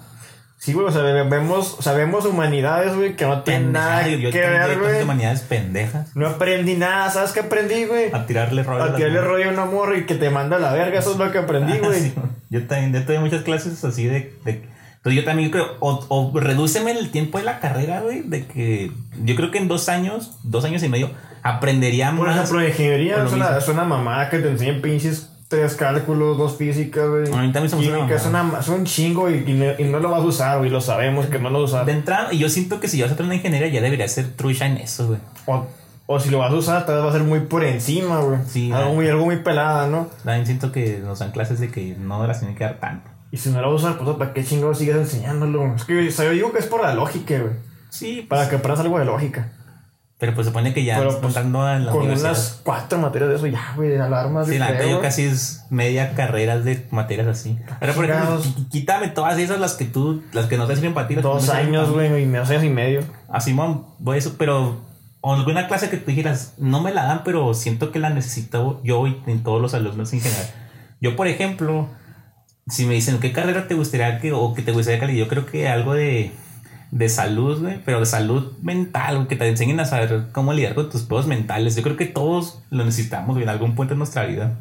Speaker 1: Sí, güey, o sea, ve- vemos, o sea, vemos humanidades, güey, que no tienen nada
Speaker 2: yo
Speaker 1: que ver, güey.
Speaker 2: humanidades pendejas.
Speaker 1: No aprendí nada, ¿sabes qué aprendí, güey?
Speaker 2: A tirarle rollo.
Speaker 1: A tirarle rollo a un amor y que te manda a la verga, eso es lo que aprendí, [laughs] güey.
Speaker 2: Sí, yo también, yo tuve muchas clases así de, de- Entonces yo también creo, o, o redúceme el tiempo de la carrera, güey, de que yo creo que en dos años, dos años y medio, aprendería
Speaker 1: Por
Speaker 2: más.
Speaker 1: ejemplo, ingeniería
Speaker 2: por lo
Speaker 1: es una,
Speaker 2: mismo.
Speaker 1: es una mamada que te enseñan pinches tres cálculos, dos físicas, güey.
Speaker 2: A mí también se me una,
Speaker 1: es un chingo y, y no, y no lo vas a usar, güey, lo sabemos que no lo usas.
Speaker 2: De entrada, y yo siento que si vas a una ingeniería ya debería ser trucha en eso, güey.
Speaker 1: O, o si lo vas a usar, tal vez va a ser muy por encima, güey.
Speaker 2: Sí,
Speaker 1: algo,
Speaker 2: ah.
Speaker 1: muy, algo muy pelada, ¿no?
Speaker 2: También siento que nos dan clases de que no las tienen que dar tanto.
Speaker 1: Y si no lo usas, pues ¿para qué chingo sigues enseñándolo? Es que o sea, yo digo que es por la lógica, güey.
Speaker 2: Sí,
Speaker 1: Para que aprendas algo de lógica.
Speaker 2: pero pues se pone que ya
Speaker 1: Pero, pues,
Speaker 2: en la
Speaker 1: Con unas cuatro materias de eso, ya, güey, alarmas.
Speaker 2: Sí, la
Speaker 1: creo,
Speaker 2: yo casi es media carrera de materias así. Pero por ejemplo,
Speaker 1: Chingados.
Speaker 2: qu- quítame todas esas, las que tú, las que no te sirven para ti.
Speaker 1: Dos años, güey, y dos años y medio.
Speaker 2: Así, mam, voy a eso, pero o alguna clase que tú dijeras, no me la dan, pero siento que la necesito yo y en todos los alumnos en general. Yo, por ejemplo, si me dicen, ¿qué carrera te gustaría que, o que te gustaría que Yo creo que algo de, de salud, güey, pero de salud mental, que te enseñen a saber cómo lidiar con tus pedos mentales. Yo creo que todos lo necesitamos, güey, en algún punto de nuestra vida.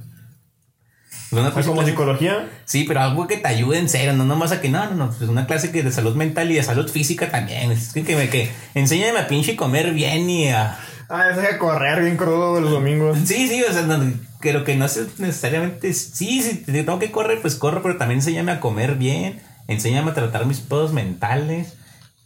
Speaker 2: Una
Speaker 1: O sea, como
Speaker 2: clase-
Speaker 1: psicología.
Speaker 2: Sí, pero algo que te ayude en serio, no nomás a que no, no, no, pues una clase que de salud mental y de salud física también. Es que, que, me- que enséñame a pinche comer bien y a...
Speaker 1: Ah, es de correr bien crudo los domingos.
Speaker 2: Sí, sí, o sea, no, creo que no es necesariamente... Sí, si te tengo que correr, pues corro, pero también enséñame a comer bien, enséñame a tratar mis pedos mentales,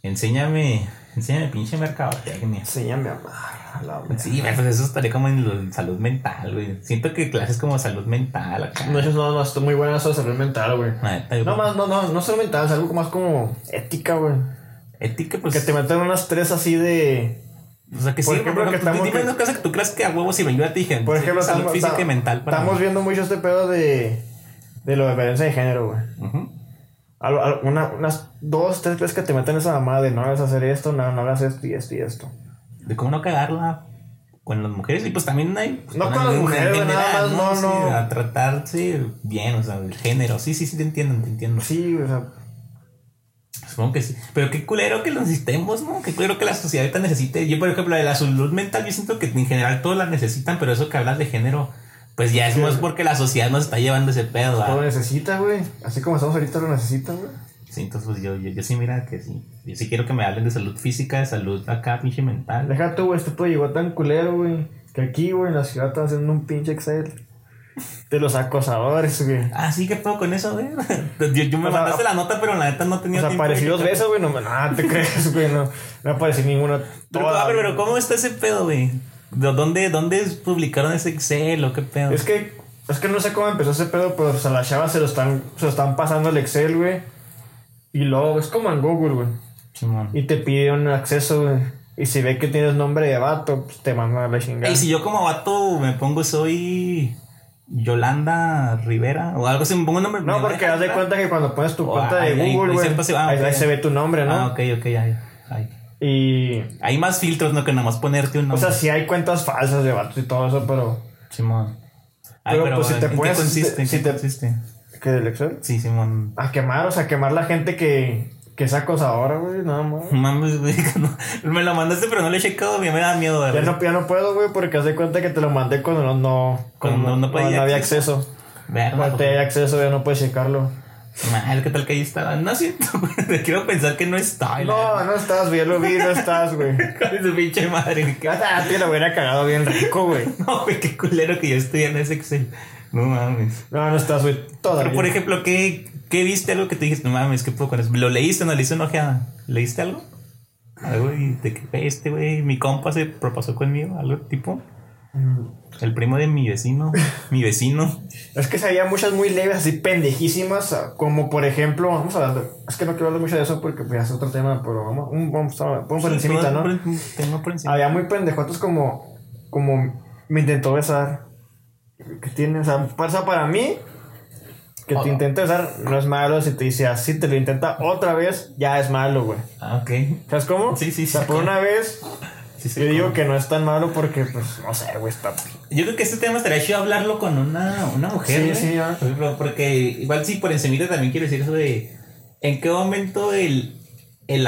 Speaker 2: enséñame... Enséñame pinche mercadotecnia.
Speaker 1: Enséñame a amar. a la.
Speaker 2: Sí, pues eso estaría como en, lo- salud mental, güey. Siento que clases como salud mental acá.
Speaker 1: No, eso no, no, está muy buena esa salud mental, güey.
Speaker 2: Yo
Speaker 1: No, más, no, no, no salud mental, es algo más como ética, güey.
Speaker 2: Ética, pues...
Speaker 1: Que te meten unas tres así de.
Speaker 2: O sea, que
Speaker 1: Por
Speaker 2: sí,
Speaker 1: ejemplo, que
Speaker 2: ejemplo,
Speaker 1: estamos-
Speaker 2: dime una cosa que tú creas que a huevos si yo ya te dije.
Speaker 1: Por ejemplo,
Speaker 2: salud
Speaker 1: estamos,
Speaker 2: física y
Speaker 1: ta-
Speaker 2: mental para
Speaker 1: estamos
Speaker 2: mí.
Speaker 1: viendo mucho este pedo de. De la diferencia de género, güey. Al- al- una- unas dos, tres veces que te meten esa mamada de no hagas hacer esto, no, no hagas esto y esto y esto.
Speaker 2: De cómo no cagarla con las mujeres y pues también hay... pues,
Speaker 1: No con las mujeres,
Speaker 2: general,
Speaker 1: nada más, no,
Speaker 2: Sí,
Speaker 1: no.
Speaker 2: A tratarse bien, o sea, el género. Sí, sí, sí, te entiendo, te entiendo.
Speaker 1: Sí, o sea.
Speaker 2: Supongo que sí. Pero qué culero que lo necesitemos, ¿no? Qué culero que la sociedad ahorita necesite. Yo, por ejemplo, de la salud mental, yo siento que en general todos la necesitan, pero eso que hablas de género, pues ya es más porque la sociedad nos está llevando ese pedo. ¿va?
Speaker 1: Lo necesita, güey. Así como estamos ahorita, lo necesitan, güey.
Speaker 2: Sí, entonces pues, yo, yo, yo sí, mira que sí. Yo sí quiero que me hablen de salud física, de salud acá, pinche mental.
Speaker 1: Deja tú, güey, este pedo llegó tan culero, güey. Que aquí, güey, en la ciudad están haciendo un pinche Excel. De los acosadores, güey.
Speaker 2: Ah, sí, ¿qué pedo con eso, güey? [laughs] Yo, yo me
Speaker 1: O sea,
Speaker 2: mandaste la nota, pero la neta no tenía
Speaker 1: O sea,
Speaker 2: tiempo.
Speaker 1: aparecí
Speaker 2: de
Speaker 1: dos veces, güey. No, no te crees, güey. No, no aparecí ninguna.
Speaker 2: Pero,
Speaker 1: Toda-
Speaker 2: a ver, pero ¿cómo está ese pedo, güey? ¿De ¿Dónde, ¿Dónde publicaron ese Excel o qué pedo?
Speaker 1: Es que, es que no sé cómo empezó ese pedo, pero o sea, las chavas se lo están, se lo están pasando el Excel, güey. Y luego es como en Google, güey.
Speaker 2: Simón.
Speaker 1: Y te pide un acceso, güey. Y si ve que tienes nombre de vato, pues te manda a la chingada.
Speaker 2: Y si yo como vato me pongo soy Yolanda Rivera o algo así, me pongo un nombre.
Speaker 1: No, porque haz de cuenta que cuando pones tu
Speaker 2: Oh,
Speaker 1: cuenta
Speaker 2: ahí-
Speaker 1: de
Speaker 2: ahí-
Speaker 1: Google,
Speaker 2: ahí se- ah,
Speaker 1: ahí, ahí ve tu nombre, ¿no?
Speaker 2: Ah, ok, ok. Ay.
Speaker 1: Y.
Speaker 2: Hay más filtros, ¿no? Que nada más ponerte un
Speaker 1: O sea,
Speaker 2: nombre.
Speaker 1: sí hay cuentas falsas de vatos y todo eso, pero.
Speaker 2: Simón.
Speaker 1: Pero, pues, si te
Speaker 2: ¿en
Speaker 1: pones-
Speaker 2: ¿Qué consiste? ¿En
Speaker 1: si
Speaker 2: qué
Speaker 1: te-
Speaker 2: consiste?
Speaker 1: ¿Qué del Excel?
Speaker 2: Sí, Simón.
Speaker 1: A quemar, o sea, quemar la gente que. Que es acosadora, güey, nada más.
Speaker 2: Mames, güey. [laughs] no- me lo mandaste, pero no lo he checado. Me da miedo,
Speaker 1: Ya
Speaker 2: güey.
Speaker 1: no, ya no puedo, güey, porque hace cuenta que te lo mandé cuando no, no,
Speaker 2: Cuando
Speaker 1: cuando
Speaker 2: no podía
Speaker 1: había
Speaker 2: acceso.
Speaker 1: acceso.
Speaker 2: Verga,
Speaker 1: Cuando te hay acceso ya no puedes checarlo.
Speaker 2: Mal, ¿qué tal que ahí estaba? No siento, [laughs] güey. Quiero pensar que no está.
Speaker 1: No, no estás, güey, ya lo vi, no estás, güey. [laughs]
Speaker 2: Con su pinche madre. ¿qué?
Speaker 1: Ah, te lo hubiera cagado bien rico, güey.
Speaker 2: No, güey, qué culero que yo estoy en ese Excel. No mames.
Speaker 1: No, no estás, güey, todavía.
Speaker 2: Pero, por ejemplo, ¿qué, ¿qué viste algo que te dijiste? No mames, ¿qué puedo con eso? ¿Lo leíste o no le hice una ojeada? ¿Leíste algo? Algo y de que "Ve, este güey, mi compa se propasó conmigo, algo tipo. El primo de mi vecino, mi vecino.
Speaker 1: Es que se había muchas muy leves, así pendejísimas, como por ejemplo, vamos a hablar es que no quiero hablar mucho de eso porque pues, es otro tema, pero vamos, un, vamos, a, vamos por encimita, ¿no?
Speaker 2: Por- Tengo por encima.
Speaker 1: Había muy pendejotos como, como me intentó besar. Que tiene, o sea, pasa para mí que
Speaker 2: Oh.
Speaker 1: te intente besar no es malo. Si te dice así, te lo intenta otra vez, ya es malo, güey.
Speaker 2: Ah, ok.
Speaker 1: ¿Sabes cómo?
Speaker 2: Sí, sí,
Speaker 1: O sea,
Speaker 2: sí.
Speaker 1: por una vez,
Speaker 2: Sí, sí,
Speaker 1: yo digo que no es tan malo porque, pues, no sé, güey, está.
Speaker 2: Yo creo que este tema estaría chido hablarlo con una, una mujer.
Speaker 1: Sí,
Speaker 2: güey.
Speaker 1: sí,
Speaker 2: ejemplo, Porque igual sí, por encimita también quiero decir eso de en qué momento el, el,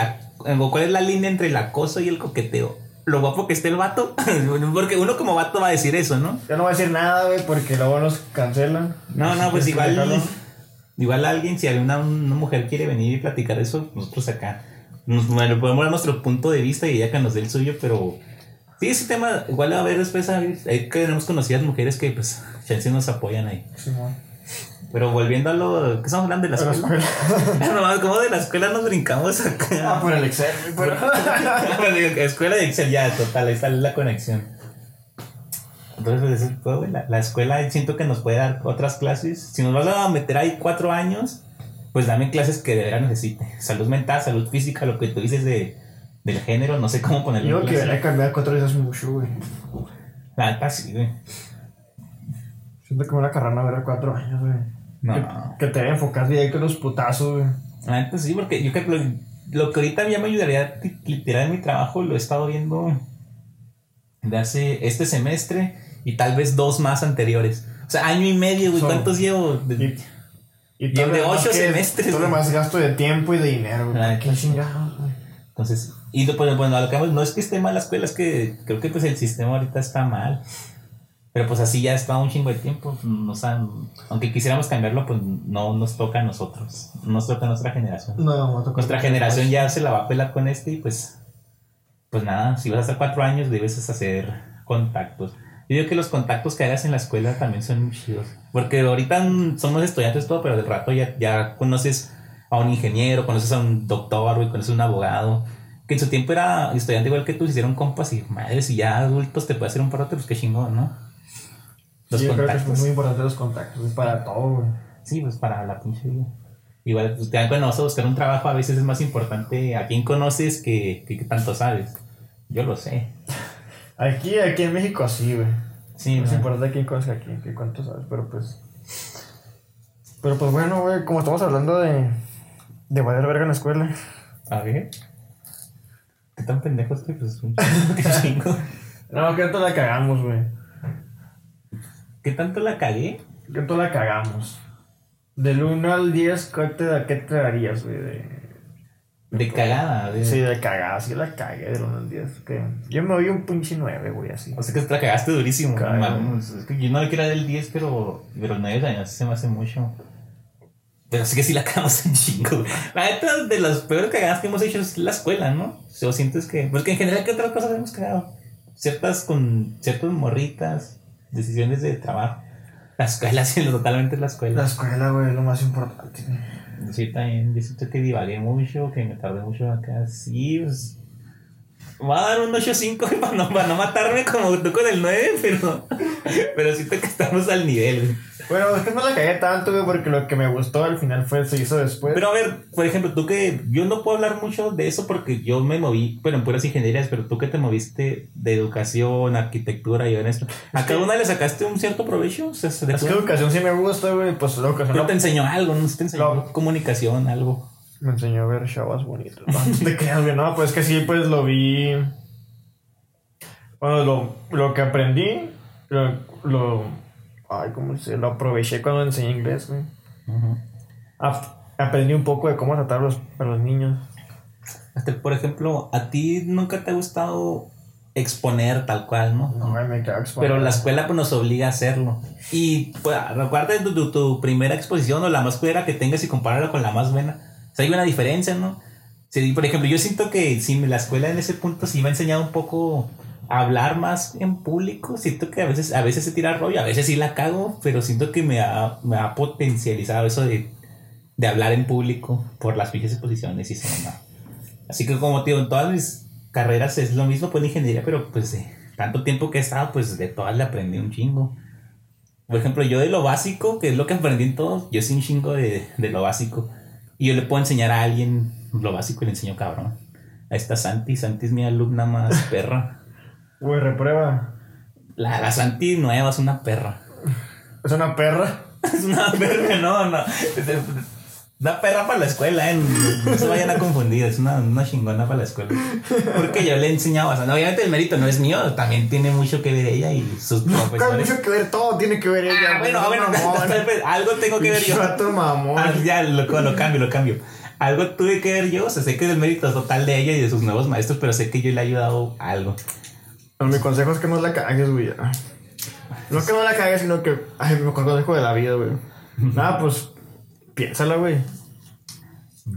Speaker 2: cuál es la línea entre el acoso y el coqueteo. Lo guapo que esté el vato. [laughs] Porque uno como vato va a decir eso, ¿no?
Speaker 1: Ya no voy a decir nada, güey, porque luego nos cancelan.
Speaker 2: No, no, pues
Speaker 1: que
Speaker 2: igual. Igual alguien, si alguna una mujer quiere venir y platicar eso, nosotros acá nos, bueno, podemos dar nuestro punto de vista y ella que nos dé el suyo, pero sí, ese tema, igual a ver después, ahí que tenemos conocidas mujeres que pues chance nos apoyan ahí.
Speaker 1: Simón.
Speaker 2: Pero volviendo a lo que estamos hablando de la
Speaker 1: A la
Speaker 2: escuela.
Speaker 1: escuela.
Speaker 2: no mames, como de la escuela nos brincamos
Speaker 1: Ah,
Speaker 2: acá.
Speaker 1: por el Excel, pero. [laughs]
Speaker 2: escuela de Excel, ya, total, ahí está la conexión. Entonces, pues, todo, la, la escuela siento que nos puede dar otras clases. Si nos vas a meter ahí cuatro años, pues dame clases que de verdad necesite. Salud mental, salud física, lo que tú dices de, del género, no sé cómo ponerlo.
Speaker 1: Digo
Speaker 2: en
Speaker 1: que he cambiado cuatro veces mucho, güey.
Speaker 2: La neta, sí, güey.
Speaker 1: Siento que me van a cargar una verga cuatro años, güey.
Speaker 2: No.
Speaker 1: Que, que te deben enfocar directo en los putazos, güey.
Speaker 2: Neta sí, porque yo creo que lo, lo que ahorita ya me ayudaría ti- literal en mi trabajo lo he estado viendo de hace este semestre y tal vez dos más anteriores. O sea, año y medio, güey. ¿Cuántos llevo? De-
Speaker 1: Y,
Speaker 2: Y el de ocho semestres,
Speaker 1: Todo lo más gasto de tiempo y de dinero, güey. Qué chingados, güey.
Speaker 2: Entonces, y pues, bueno, a lo que vamos, no es que esté mal la escuela, es que creo que pues el sistema ahorita está mal. Pero pues así ya está un chingo de tiempo. O sea, aunque quisiéramos cambiarlo, pues no nos toca a nosotros. No nos toca a nuestra generación.
Speaker 1: No, me tocó.
Speaker 2: Nuestra generación ya se la va a pelar con este y pues, pues nada, si vas a estar cuatro años debes hacer contactos. Yo digo que los contactos que hagas en la escuela también son muy chidos. Porque ahorita somos estudiantes todo, pero de rato ya, ya conoces a un ingeniero, conoces a un doctor, güey, conoces a un abogado. Que en su tiempo era estudiante igual que tú, se hicieron compas y madre, si ya adultos te puede hacer un parote, pues qué chingón, ¿no? Los
Speaker 1: Sí, yo creo que es muy importante los contactos, güey, para todo, güey.
Speaker 2: Sí, pues para la pinche vida. Igual, pues, te dan cuando vas a buscar un trabajo, a veces es más importante a quién conoces que, que, que tanto sabes. Yo lo sé.
Speaker 1: Aquí, aquí en México sí, güey.
Speaker 2: Sí,
Speaker 1: es
Speaker 2: ¿no?
Speaker 1: importante quién conoce a quién, que cuánto sabes, pero pues. Pero pues bueno, güey, como estamos hablando de. de valer verga en la escuela.
Speaker 2: A ver. ¿Qué tan pendejo estoy? Pues un [laughs] chingo.
Speaker 1: No, que tanto la cagamos, güey.
Speaker 2: ¿Qué tanto la cagué?
Speaker 1: Que tanto la cagamos. Del 1 al 10, ¿qué te, qué te darías, güey? De...
Speaker 2: De cagada. De...
Speaker 1: Sí, de cagada, sí la cagué del 1 al 10. Que yo me doy un pinche 9, güey, así.
Speaker 2: O sea que te la cagaste durísimo. Vamos, es que yo no le quiero dar el 10, pero, pero el 9 años se me hace mucho. Pero sí que sí la cagamos en chingo. La neta, de las peores cagadas que hemos hecho es la escuela, ¿no? O sientes que. Porque en general, ¿qué otras cosas hemos cagado? Ciertas con ciertas morritas, decisiones de trabajo. La escuela, [laughs] sí, totalmente la escuela.
Speaker 1: La escuela, güey, es lo más importante.
Speaker 2: Sí, también, yo siento que divagué mucho, que me tardé mucho acá. Sí, pues. Voy a dar un 8.5 [laughs] para no, para no matarme como tú con el 9, pero. Pero siento que estamos al nivel.
Speaker 1: Bueno, es que no la cagué tanto, güey, porque lo que me gustó al final fue se hizo después.
Speaker 2: Pero a ver, por ejemplo, tú que. Yo no puedo hablar mucho de eso porque yo me moví, bueno, en puras ingenierías, pero tú que te moviste de educación, arquitectura y en esto. ¿A cada una le sacaste un cierto provecho? O sea,
Speaker 1: es que educación sí me gusta, güey, pues la educación
Speaker 2: no te enseñó algo, no te enseñó
Speaker 1: No.
Speaker 2: comunicación, algo.
Speaker 1: Me enseñó a ver chavas bonitas. No [laughs] te creas, güey. No, pues que sí, pues lo vi. Bueno, lo, lo que aprendí, lo, lo. Ay, ¿cómo se Lo aproveché cuando enseñé inglés, güey. Ap- aprendí un poco de cómo tratar a los, a los niños.
Speaker 2: Hasta, por ejemplo, a ti nunca te ha gustado exponer tal cual, ¿no?
Speaker 1: No, me cago
Speaker 2: Pero la escuela pues, nos obliga a hacerlo. Y pues, recuerda tu, tu, tu primera exposición o la más culera que tengas y compárala con la más buena. O sea, hay una diferencia, ¿no? Sí, por ejemplo, yo siento que sí, la escuela en ese punto sí me ha enseñado un poco hablar más en público. Siento que a veces, a veces se tira rollo, a veces sí la cago, pero siento que me ha, me ha potencializado eso de, de hablar en público por las pinches exposiciones y eso, ¿no? Así que como digo, en todas mis carreras es lo mismo, pues en ingeniería, pero pues de tanto tiempo que he estado, pues de todas le aprendí un chingo. Por ejemplo, yo de lo básico, que es lo que aprendí en todo, yo sé un chingo de, de lo básico. Y yo le puedo enseñar a alguien lo básico y le enseño cabrón. Ahí está Santi, Santi es mi alumna más perra.
Speaker 1: Güey, reprueba.
Speaker 2: La, la Santi nueva es una perra.
Speaker 1: Es una perra. [laughs]
Speaker 2: Es una perra, no, no. Una perra para la escuela, ¿eh? No se vayan a confundir, es una, una chingona para la escuela. Porque yo le he enseñado bastante. Obviamente el mérito no es mío, también tiene mucho que ver ella y sus
Speaker 1: Tiene
Speaker 2: profesores.
Speaker 1: mucho que ver, todo tiene que ver ella.
Speaker 2: Ah, bueno,
Speaker 1: güey,
Speaker 2: bueno, [laughs] algo tengo que ver yo.
Speaker 1: Mamón.
Speaker 2: Ah, ya, lo, lo cambio, lo cambio. Algo tuve que ver yo, o sea, sé que es el mérito total de ella y de sus nuevos maestros, pero sé que yo le he ayudado a algo.
Speaker 1: Mi consejo es que no la cagues, güey. No que no la cagues, sino que. Ay, mi mejor consejo de la vida, güey. Nada, pues. Piénsala, güey.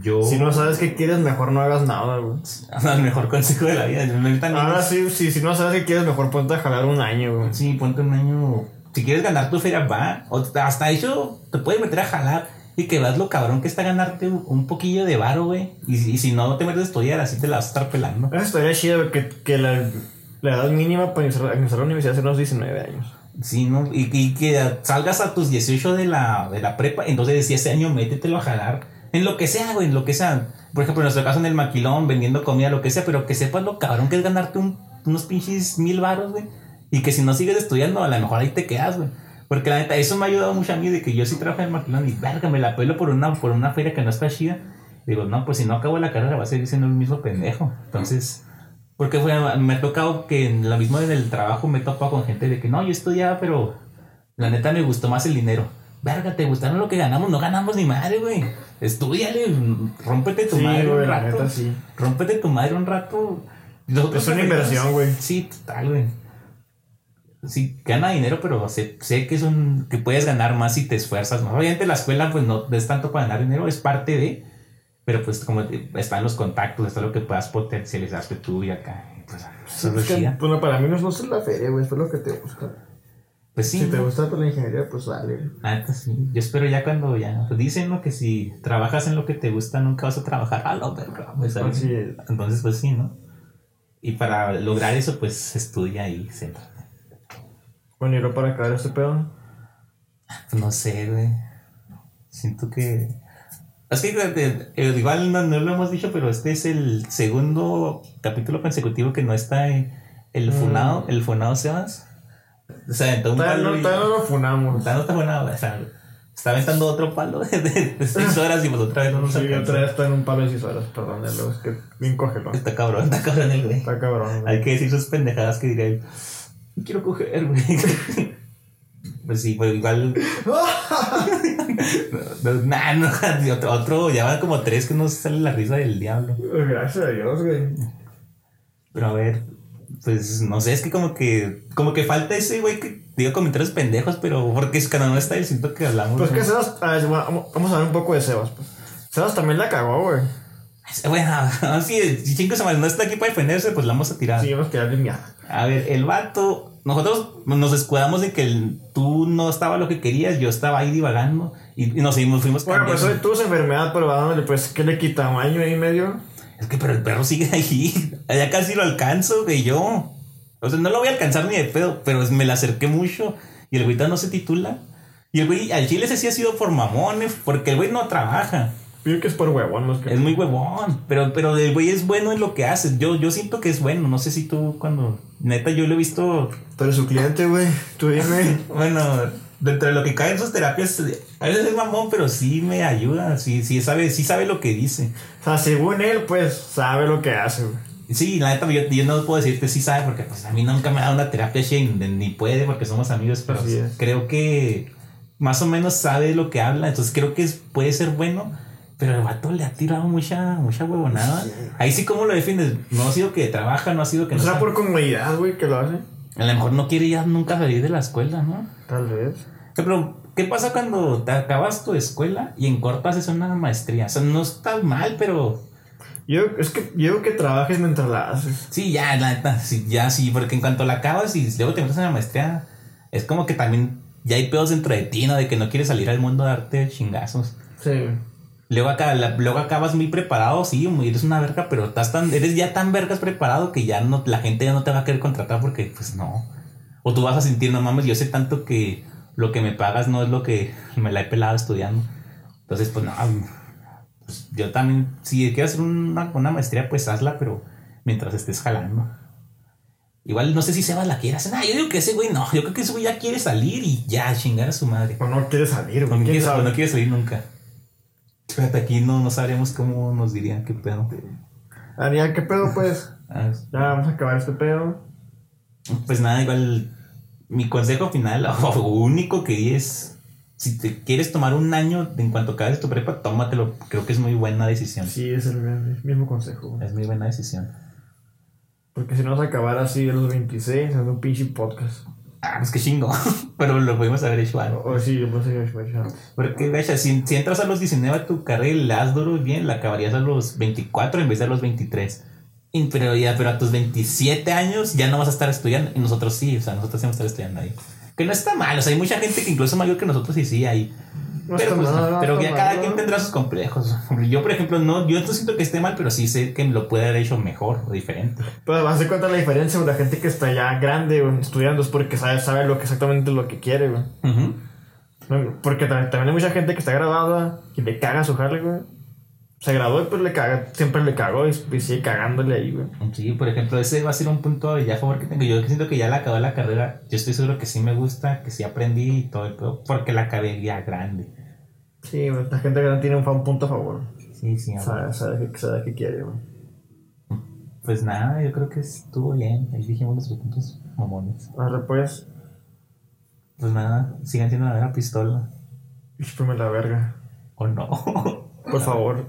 Speaker 2: Yo.
Speaker 1: Si no sabes qué quieres, mejor no hagas nada, güey.
Speaker 2: el mejor consejo de la vida.
Speaker 1: Ahora sí, sí, si no sabes qué quieres, mejor ponte a jalar un año, güey.
Speaker 2: Sí, ponte un año. Si quieres ganar tu feria, va. O hasta eso te puedes meter a jalar. Y que veas lo cabrón que está ganarte un poquillo de varo, güey. Y, si- y si no te metes a estudiar, así te la vas a estar pelando.
Speaker 1: Eso estaría chido, güey, que, que la, la edad mínima para ingresar, a la universidad es unos 19 años.
Speaker 2: Sí, ¿no? Y, que salgas a tus 18 de la, de la prepa, entonces si ese año métetelo a jalar. En lo que sea, güey, en lo que sea. Por ejemplo, en nuestro caso en el maquilón, vendiendo comida, lo que sea, pero que sepas lo cabrón que es ganarte un- unos pinches mil varos, güey. Y que si no sigues estudiando, a lo mejor ahí te quedas, güey. Porque la neta, eso me ha ayudado mucho a mí de que yo sí trabajo en el maquilón y verga, me la pelo por una, por una feria que no está chida. Digo, no, pues si no acabo la carrera va a seguir siendo el mismo pendejo. Entonces, porque fue, me ha tocado que en lo mismo en el trabajo me he topado con gente de que no, yo estudiaba, pero la neta me gustó más el dinero. Verga, ¿te gustaron lo que ganamos? No ganamos ni madre, güey. Estudiale, rómpete tu
Speaker 1: Sí,
Speaker 2: madre
Speaker 1: güey,
Speaker 2: un
Speaker 1: la
Speaker 2: rato.
Speaker 1: neta, sí.
Speaker 2: Rómpete tu madre un rato. Nosotros
Speaker 1: Es una inversión, güey.
Speaker 2: Sí, total, güey. Sí, gana dinero, pero sé, sé que es un que puedes ganar más si te esfuerzas. más. Obviamente la escuela pues no es tanto para ganar dinero, es parte de, pero pues como están los contactos, está lo que puedas potencializarte tú y acá. Pues, eso es lo
Speaker 1: Es que,
Speaker 2: chida.
Speaker 1: bueno, para mí no es, no es la feria, güey, es lo que te gusta.
Speaker 2: Pues sí,
Speaker 1: si te gusta pues, la ingeniería, pues dale.
Speaker 2: neta, sí. Yo espero ya cuando ya pues dicen ¿no? que si trabajas en lo que te gusta nunca vas a trabajar [laughs] a lo verga, pues. Entonces pues sí, ¿no? Y para lograr eso pues estudia y se
Speaker 1: Bueno, y para acabar este pedo.
Speaker 2: No sé, güey. Siento que. Es que eh, eh, igual no, no lo hemos dicho, pero este es el segundo capítulo consecutivo que no está eh, el
Speaker 1: Mm.
Speaker 2: funado, el funado Sebas. O sea, aventó un palo.
Speaker 1: no,
Speaker 2: y-
Speaker 1: no lo funamos.
Speaker 2: Todavía no está funado, o sea, está aventando otro palo de, de, de seis [laughs] horas y pues otra vez no nos
Speaker 1: Sí,
Speaker 2: alcanza.
Speaker 1: otra vez está en un palo de 6 horas, perdón, luego es que bien cógelo.
Speaker 2: Está cabrón, está cabrón el güey.
Speaker 1: Está cabrón, güey.
Speaker 2: Hay que decir sus pendejadas que. "No Quiero coger, güey. [laughs] Pues sí, pues igual. No, [laughs] no, nah, no, [laughs] otro, otro, ya van como tres que no sale la risa del diablo.
Speaker 1: Gracias a Dios, güey.
Speaker 2: Pero a ver, pues no sé, es que como que, como que falta ese güey que diga comentarios pendejos, pero porque es cuando no está el siento que hablamos.
Speaker 1: Pues que. Sebas, a ver, vamos vamos a ver un poco de Sebas, pues. Sebas también la cagó, güey.
Speaker 2: Bueno, [laughs] sí, si chingo se no está aquí para defenderse, pues la vamos a tirar.
Speaker 1: Sí, vamos a tirarle mierda.
Speaker 2: A ver, el vato, nosotros nos escudamos de que el- tú no estaba lo que querías, yo estaba ahí divagando y, y nos seguimos, fuimos
Speaker 1: Bueno, pues
Speaker 2: cambiando.
Speaker 1: tuvo esa enfermedad, pero dándole, pues, ¿qué le quita? ¿Un año y medio?
Speaker 2: Es que, pero el perro sigue ahí. [laughs] Ya casi lo alcanzo, güey, yo. O sea, no lo voy a alcanzar ni de pedo, pero me la acerqué mucho. Y el güey no se titula. Y el güey, al chile ese sí ha sido por mamones, porque el güey no trabaja.
Speaker 1: Yo que es por huevón, más que.
Speaker 2: Es muy huevón. Pero, pero el güey es bueno en lo que hace. Yo, yo siento que es bueno. No sé si tú cuando. Neta, yo lo he visto.
Speaker 1: Eres su cliente, güey. Tú dime. [laughs]
Speaker 2: Bueno, dentro de lo que cae en sus terapias, a veces es mamón, pero sí me ayuda. Sí, sí sabe, sí sabe lo que dice.
Speaker 1: O sea, según él, pues, sabe lo que hace, güey.
Speaker 2: Sí, la neta, yo, yo no puedo decirte si sabe, porque pues a mí nunca me ha dado una terapia Shane, ni puede, porque somos amigos, pero creo que más o menos sabe lo que habla, entonces creo que es- puede ser bueno, pero el vato le ha tirado mucha, mucha huevonada.
Speaker 1: Sí.
Speaker 2: Ahí sí, ¿cómo lo defiendes? No ha sido que trabaja, no ha sido que
Speaker 1: O
Speaker 2: no
Speaker 1: sea,
Speaker 2: sabe.
Speaker 1: por comodidad, güey, que lo hace.
Speaker 2: A lo mejor no quiere ya nunca salir de la escuela, ¿no?
Speaker 1: Tal vez.
Speaker 2: Pero, ¿qué pasa cuando te acabas tu escuela y en corto haces una maestría? O sea, no está mal, pero
Speaker 1: Yo, es que yo que trabajes mientras la haces.
Speaker 2: sí, ya, la neta, sí, ya sí, porque en cuanto la acabas y luego te metes en la maestría, es como que también ya hay pedos dentro de ti, ¿no? De que no quieres salir al mundo a darte chingazos.
Speaker 1: Sí.
Speaker 2: Luego, acá, la- luego acabas muy preparado, sí, eres una verga, pero estás tan, eres ya tan vergas preparado que ya no, la gente ya no te va a querer contratar porque, pues no. O tú vas a sentir, no mames, yo sé tanto que lo que me pagas no es lo que me la he pelado estudiando. Entonces, pues no, pues, yo también, si quieres hacer una, una maestría, pues hazla, pero mientras estés jalando. Igual no sé si Sebas la quiere hacer. Ah, yo digo que ese güey no, yo creo que ese güey ya quiere salir y ya chingar a su madre.
Speaker 1: O no quiere salir,
Speaker 2: no quiere salir nunca. Fíjate, aquí no, no sabríamos cómo nos dirían qué pedo.
Speaker 1: Ariel, ¿qué pedo, [laughs] pues?
Speaker 2: Ah,
Speaker 1: Ya vamos a acabar este pedo.
Speaker 2: Pues nada, igual mi consejo final [laughs] o único que di es, si te quieres tomar un año en cuanto acabes tu prepa, tómatelo. Creo que es muy buena decisión.
Speaker 1: Sí, es el mismo consejo.
Speaker 2: Es muy buena decisión.
Speaker 1: Porque si no vas a acabar así de los 26, haciendo un pinche podcast.
Speaker 2: Ah, pues qué chingo. [laughs] Pero lo pudimos haber hecho algo.
Speaker 1: O, o sí, yo pensé que me iba a
Speaker 2: Porque, gacha, si, si entras a los 19 a tu carrera y le das duro bien, la acabarías a los 24 en vez de a los 23. Y- Pero ya, pero a tus 27 años ya no vas a estar estudiando. Y nosotros sí, o sea, nosotros sí vamos a estar estudiando ahí. Que no está mal, o sea, hay mucha gente que incluso mayor que nosotros y sí hay.
Speaker 1: No
Speaker 2: pero pues,
Speaker 1: mal,
Speaker 2: pero ya cada
Speaker 1: mal,
Speaker 2: quien tendrá sus complejos. [laughs] Yo, por ejemplo, no, yo no siento que esté mal, pero sí sé que lo puede haber hecho mejor o diferente.
Speaker 1: Pero vas a dar cuenta la diferencia, güey. La gente que está ya grande, güey, estudiando es porque sabe, sabe lo que exactamente lo que quiere, güey.
Speaker 2: Ujú.
Speaker 1: No, Porque también, también hay mucha gente que está graduada y le caga su jale, güey. Se graduó y pues le caga, siempre le cagó y, y sigue cagándole ahí, güey.
Speaker 2: Sí, por ejemplo, ese va a ser un punto ya a favor que tengo. Yo siento que ya la acabé la carrera. Yo estoy seguro que sí me gusta, que sí aprendí y todo el pedo, porque la acabé ya grande.
Speaker 1: Sí, la gente grande tiene un, punto a favor.
Speaker 2: Sí, sí,
Speaker 1: Sabe, sabe, que- sabe que quiere, güey.
Speaker 2: Pues nada, yo creo que estuvo bien. Ahí dijimos nuestros puntos mamones.
Speaker 1: Ahora pues,
Speaker 2: Pues nada, sigan siendo la vera pistola.
Speaker 1: chúpeme la verga.
Speaker 2: O no. [laughs]
Speaker 1: Por favor.